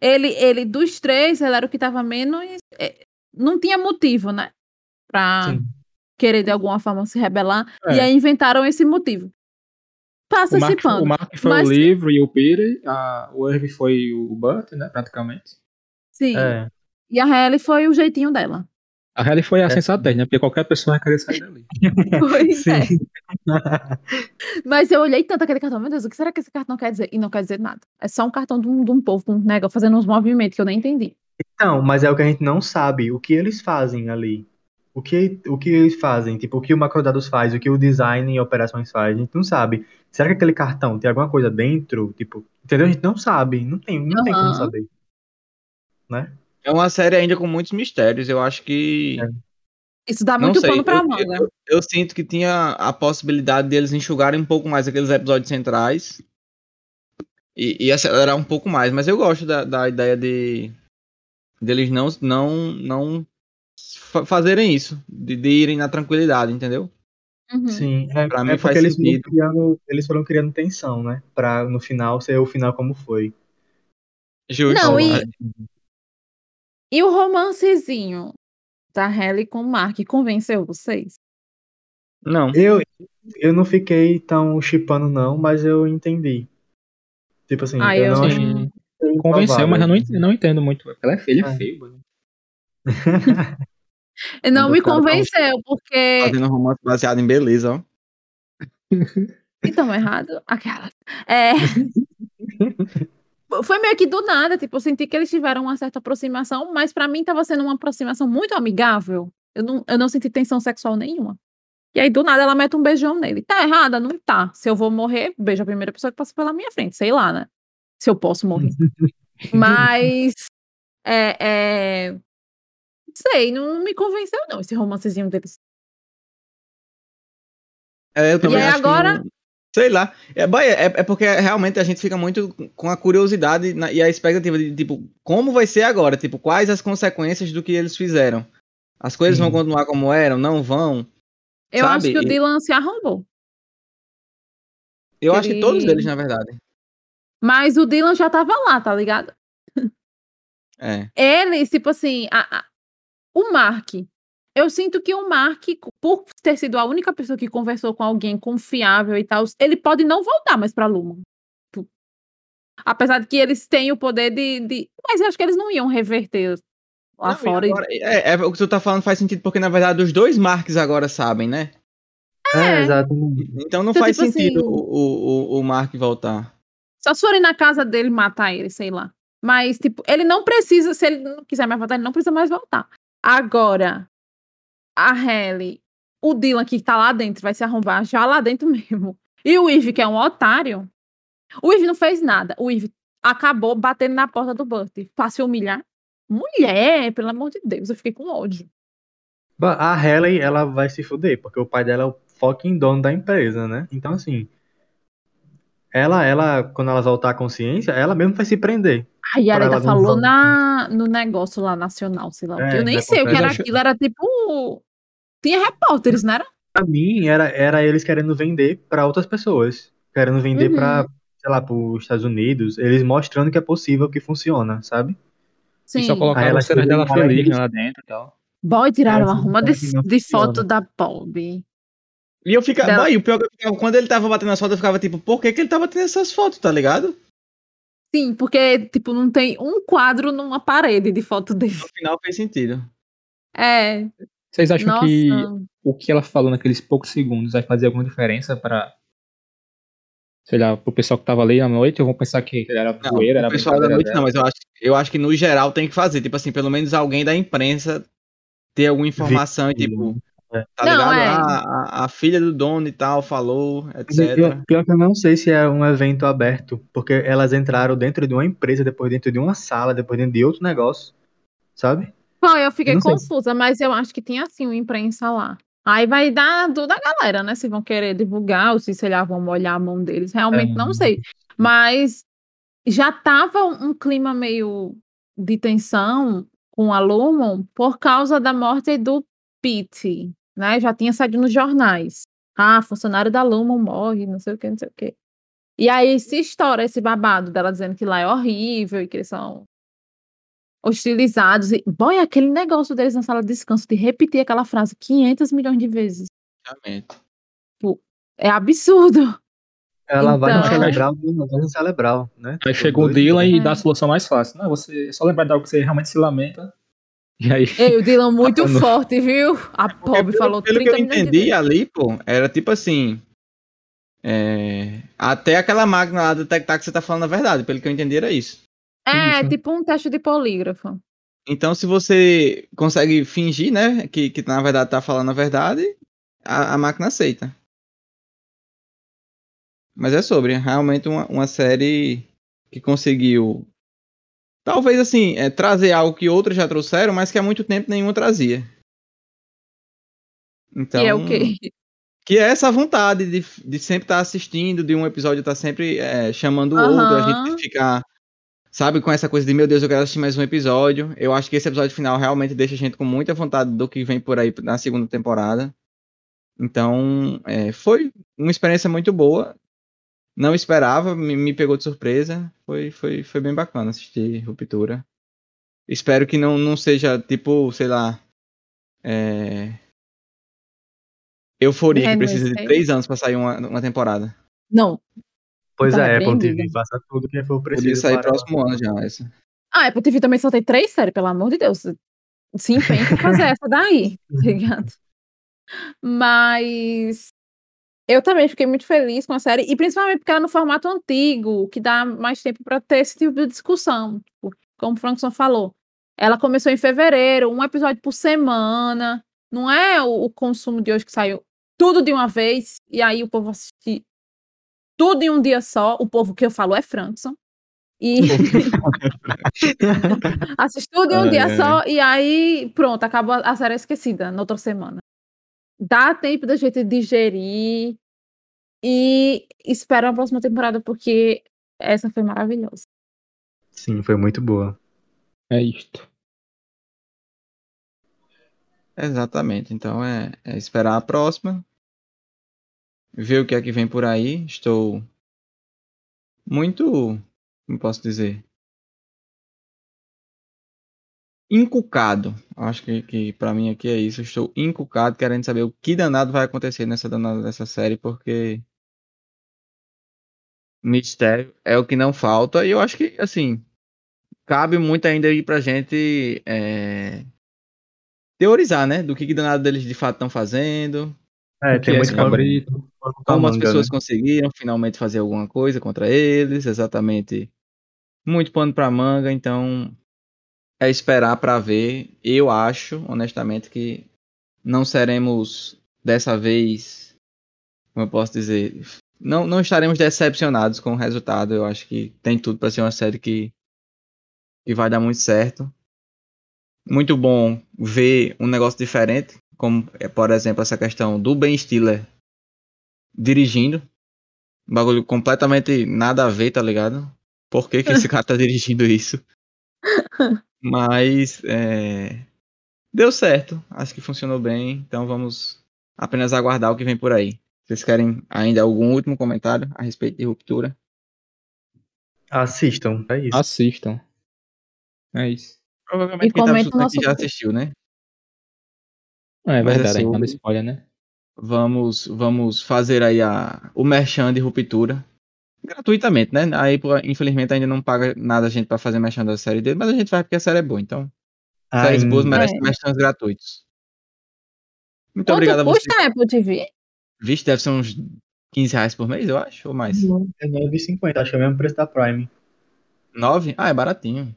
ele, ele dos três, ele era o que tava menos. é, não tinha motivo, né? Pra Sim. querer de alguma forma se rebelar. É. E aí inventaram esse motivo. O Passa esse pano. o Mark foi mas- o livro e o Peter, a, o Irv foi o Burt, né? Praticamente. Sim. É. E a Halle foi o jeitinho dela. A Halle foi a É. sensatez, né? Porque qualquer pessoa vai querer sair dali. Pois é. Mas eu olhei tanto aquele cartão, meu Deus, o que será que esse cartão quer dizer? E não quer dizer nada. É só um cartão de um, de um povo, um negócio, fazendo uns movimentos que eu nem entendi. Então, mas é o que a gente não sabe, o que eles fazem ali. O que, o que eles fazem, tipo, o que o Macrodados faz, o que o design e operações faz, a gente não sabe. Será que aquele cartão tem alguma coisa dentro? Tipo, entendeu? A gente não sabe, não tem, não tem como saber. É uma série ainda com muitos mistérios. Eu acho que. É. Isso dá muito sei, pano pra eu, manga. eu- eu sinto que tinha a possibilidade deles enxugarem um pouco mais aqueles episódios centrais e, e acelerar um pouco mais. Mas eu gosto da, da ideia de deles não não não fa- fazerem isso, de, de irem na tranquilidade, entendeu? Uhum. Sim, é, Pra é mim porque faz eles foram, sentido. criando, eles foram criando tensão, né? Pra no final ser o final como foi. Justo. Não, e- É. E o romancezinho da Halle com o Mark convenceu vocês? Não. Eu, eu não fiquei tão chipando, não, mas eu entendi. Tipo assim, Ah, eu, eu não achei. Convenceu, mas eu não, improvável. ent- não entendo muito. Ela é feia, É. feio. mano. Não me convenceu, porque. Fazendo romance baseado em beleza, ó. Então, errado. Aquela. É. Foi meio que do nada, tipo, eu senti que eles tiveram uma certa aproximação, mas pra mim tava sendo uma aproximação muito amigável. Eu não, eu não senti tensão sexual nenhuma. E aí, do nada, ela mete um beijão nele. Tá errada? Não tá. Se eu vou morrer, beijo a primeira pessoa que passa pela minha frente. Sei lá, né? Se eu posso morrer. Mas. É, é... Não sei, não me convenceu, não, esse romancezinho deles. É, eu também aí acho que agora- não- sei lá. É, é, é porque realmente a gente fica muito com a curiosidade e a expectativa de, tipo, como vai ser agora? Tipo, quais as consequências do que eles fizeram? As coisas vão Sim. continuar como eram? Não vão? Eu Sabe? acho que o Dylan se arrombou. Eu acho que todos Ele- eles, na verdade. Mas o Dylan já tava lá, tá ligado? É. Ele, tipo assim, a- a- o Mark. Eu sinto que o Mark, por ter sido a única pessoa que conversou com alguém confiável e tal, ele pode não voltar mais pra Luma. Tipo, Apesar de que eles têm o poder de. de- Mas eu acho que eles não iam reverter lá Não, fora. e- agora- é, é, o que tu tá falando faz sentido, porque na verdade os dois Marks agora sabem, né? É, exatamente. Então não Então, faz tipo sentido assim- o, o, o, o Mark voltar. Só se forem na casa dele matar ele, sei lá. Mas, tipo, ele não precisa, se ele não quiser mais voltar, ele não precisa mais voltar. Agora, a Halle, o Dylan que tá lá dentro, vai se arrombar já lá dentro mesmo. E o Eve, que é um otário, o Eve não fez nada. O Eve acabou batendo na porta do Burt pra se humilhar. Mulher, pelo amor de Deus, eu fiquei com ódio. A Halle, ela vai se fuder, porque o pai dela é o fucking dono da empresa, né? Então, assim, ela, ela, quando ela voltar à consciência, ela mesmo vai se prender. Ela não falou na, no negócio lá nacional, sei lá o É. Eu nem da sei o que era aquilo, era tipo. Tinha repórteres, não era? Pra mim, era, era eles querendo vender pra outras pessoas. Querendo vender Uhum. pra, sei lá, pros Estados Unidos. Eles mostrando que é possível, que funciona, sabe? Sim. E só colocaram ela a cena dela feliz né, lá dentro e tal. Boy, tiraram É, uma ruma de, assim, não de funciona. foto da Pob. E eu ficava. Boy, o pior é que eu ficava, quando ele tava batendo as fotos, eu ficava tipo, por que, que ele tava tendo essas fotos, tá ligado? Sim, porque, tipo, não tem um quadro numa parede de foto dele. No final fez sentido. É, Vocês acham nossa. que o que ela falou naqueles poucos segundos vai fazer alguma diferença pra. Sei lá, pro pessoal que tava ali à noite, ou vão pensar que era Não, poeira, era o pessoal da noite dela? não, mas eu acho, eu acho que no geral tem que fazer. Tipo assim, pelo menos alguém da imprensa ter alguma informação e tipo. É. Tá Não, ligado? é. Ah, a, a filha do dono e tal falou, etc. eu- Pior que eu não sei se é um evento aberto, porque elas entraram dentro de uma empresa, depois dentro de uma sala, depois dentro de outro negócio, sabe? Bom, eu fiquei sei. confusa, mas eu acho que tinha assim uma imprensa lá. Aí vai dar tudo a galera, né? Se vão querer divulgar ou se, sei lá, vão molhar a mão deles. Realmente É. não sei. Mas já tava um clima meio de tensão com a Lumon por causa da morte do Pete, né? Já tinha saído nos jornais. Ah, funcionário da Lumon morre, não sei o que, não sei o que. E aí se estoura esse babado dela dizendo que lá é horrível e que eles são hostilizados. E, boy, aquele negócio deles na sala de descanso de repetir aquela frase 500 milhões de vezes. Exatamente. É absurdo. Ela vai no Então- cerebral, não vai no cerebral, né? Aí chega o Dylan e É. dá a solução mais fácil. Não, você é só lembrar de algo que você realmente se lamenta. E aí. Ei, o Dylan muito forte, viu? A pelo, falou pelo 30 que eu de entendi vezes. ali, pô, era tipo assim. é, até aquela máquina lá detectar que você tá falando a verdade. Pelo que eu entendi, era isso. É, Isso. tipo um teste de polígrafo. Então, se você consegue fingir, né, que, que na verdade tá falando a verdade, a, a máquina aceita. Mas é sobre, realmente uma, uma série que conseguiu, talvez assim, é, trazer algo que outros já trouxeram, mas que há muito tempo nenhuma trazia. Então, E é o quê? que é essa vontade de, de sempre estar assistindo, de um episódio estar sempre é, chamando o outro, a gente ficar, sabe, com essa coisa de meu Deus, eu quero assistir mais um episódio. Eu acho que esse episódio final realmente deixa a gente com muita vontade do que vem por aí na segunda temporada. Então, é, foi uma experiência muito boa. Não esperava, me, me pegou de surpresa. Foi, foi, foi bem bacana assistir Ruptura. Espero que não, não seja tipo, sei lá. É... Euforia, É, que precisa de três anos pra sair uma, uma temporada. Não. Pois Tá é, Apple. TV, faça tudo que for preciso. Podia sair para- próximo ano já, essa. Ah, Apple TV também só tem três séries, pelo amor de Deus. Se empenha pra fazer essa daí, tá ligado? Mas eu também fiquei muito feliz com a série, e principalmente porque ela é no formato antigo, que dá mais tempo pra ter esse tipo de discussão. Tipo, Como o Frankson falou. Ela começou em fevereiro, um episódio por semana. Não é o, o consumo de hoje que saiu tudo de uma vez, e aí o povo assiste tudo em um dia só. O povo que eu falo é Frankson. E assiste tudo em um Ai, dia só, e aí pronto, acabou a a série esquecida na outra semana. Dá tempo da gente digerir e espera a próxima temporada, porque essa foi maravilhosa. Sim, foi muito boa. É isto. Exatamente. Então é, é esperar a próxima. Ver o que é que vem por aí. Estou muito. Como posso dizer? Encucado. Acho que, que para mim aqui é isso. Estou encucado, querendo saber o que danado vai acontecer nessa danada dessa série, porque. Mistério é o que não falta. E eu acho que, assim. Cabe muito ainda aí pra gente. é, teorizar, né? Do que, que danado deles de fato estão fazendo. É, tem muito cabrito? pano pra Como as pessoas né? conseguiram finalmente fazer alguma coisa contra eles, exatamente. Muito pano pra manga, então é esperar pra ver. Eu acho, honestamente, que não seremos dessa vez, como eu posso dizer, não, não estaremos decepcionados com o resultado. Eu acho que tem tudo pra ser uma série que, que vai dar muito certo. Muito bom ver um negócio diferente, como, é, por exemplo, essa questão do Ben Stiller dirigindo. Um bagulho completamente nada a ver, tá ligado? Por que, que esse cara tá dirigindo isso? Mas é, deu certo. Acho que funcionou bem. Então vamos apenas aguardar o que vem por aí. Vocês querem ainda algum último comentário a respeito de ruptura? Assistam, é isso. Assistam. É isso. Provavelmente E quem tá comenta escutando o aqui nosso já assistiu, né? É Mas verdade, assim, a gente o- manda spoiler, né? Vamos, vamos fazer aí a, o merchan de ruptura. Gratuitamente, né? Aí, infelizmente, ainda não paga nada a gente pra fazer merchan da série dele, mas a gente vai porque a série é boa. Então, séries boas merecem É. merchans gratuitos. Muito Quanto obrigado a você. custa a Apple TV? Vixe, deve ser uns 15 reais por mês, eu acho, ou mais. É 9,50, acho que é o mesmo preço da Prime. 9? Ah, é baratinho.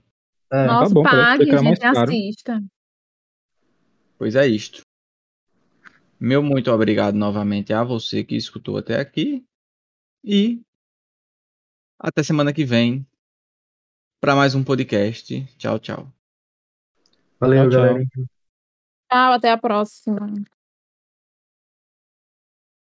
É. Nossa, bom, parece pague, mais gente, assista. Pois é isto. Meu muito obrigado novamente a você que escutou até aqui. E até semana que vem para mais um podcast. Tchau, tchau. Valeu, Tchau, tchau. galera. Tchau, até a próxima.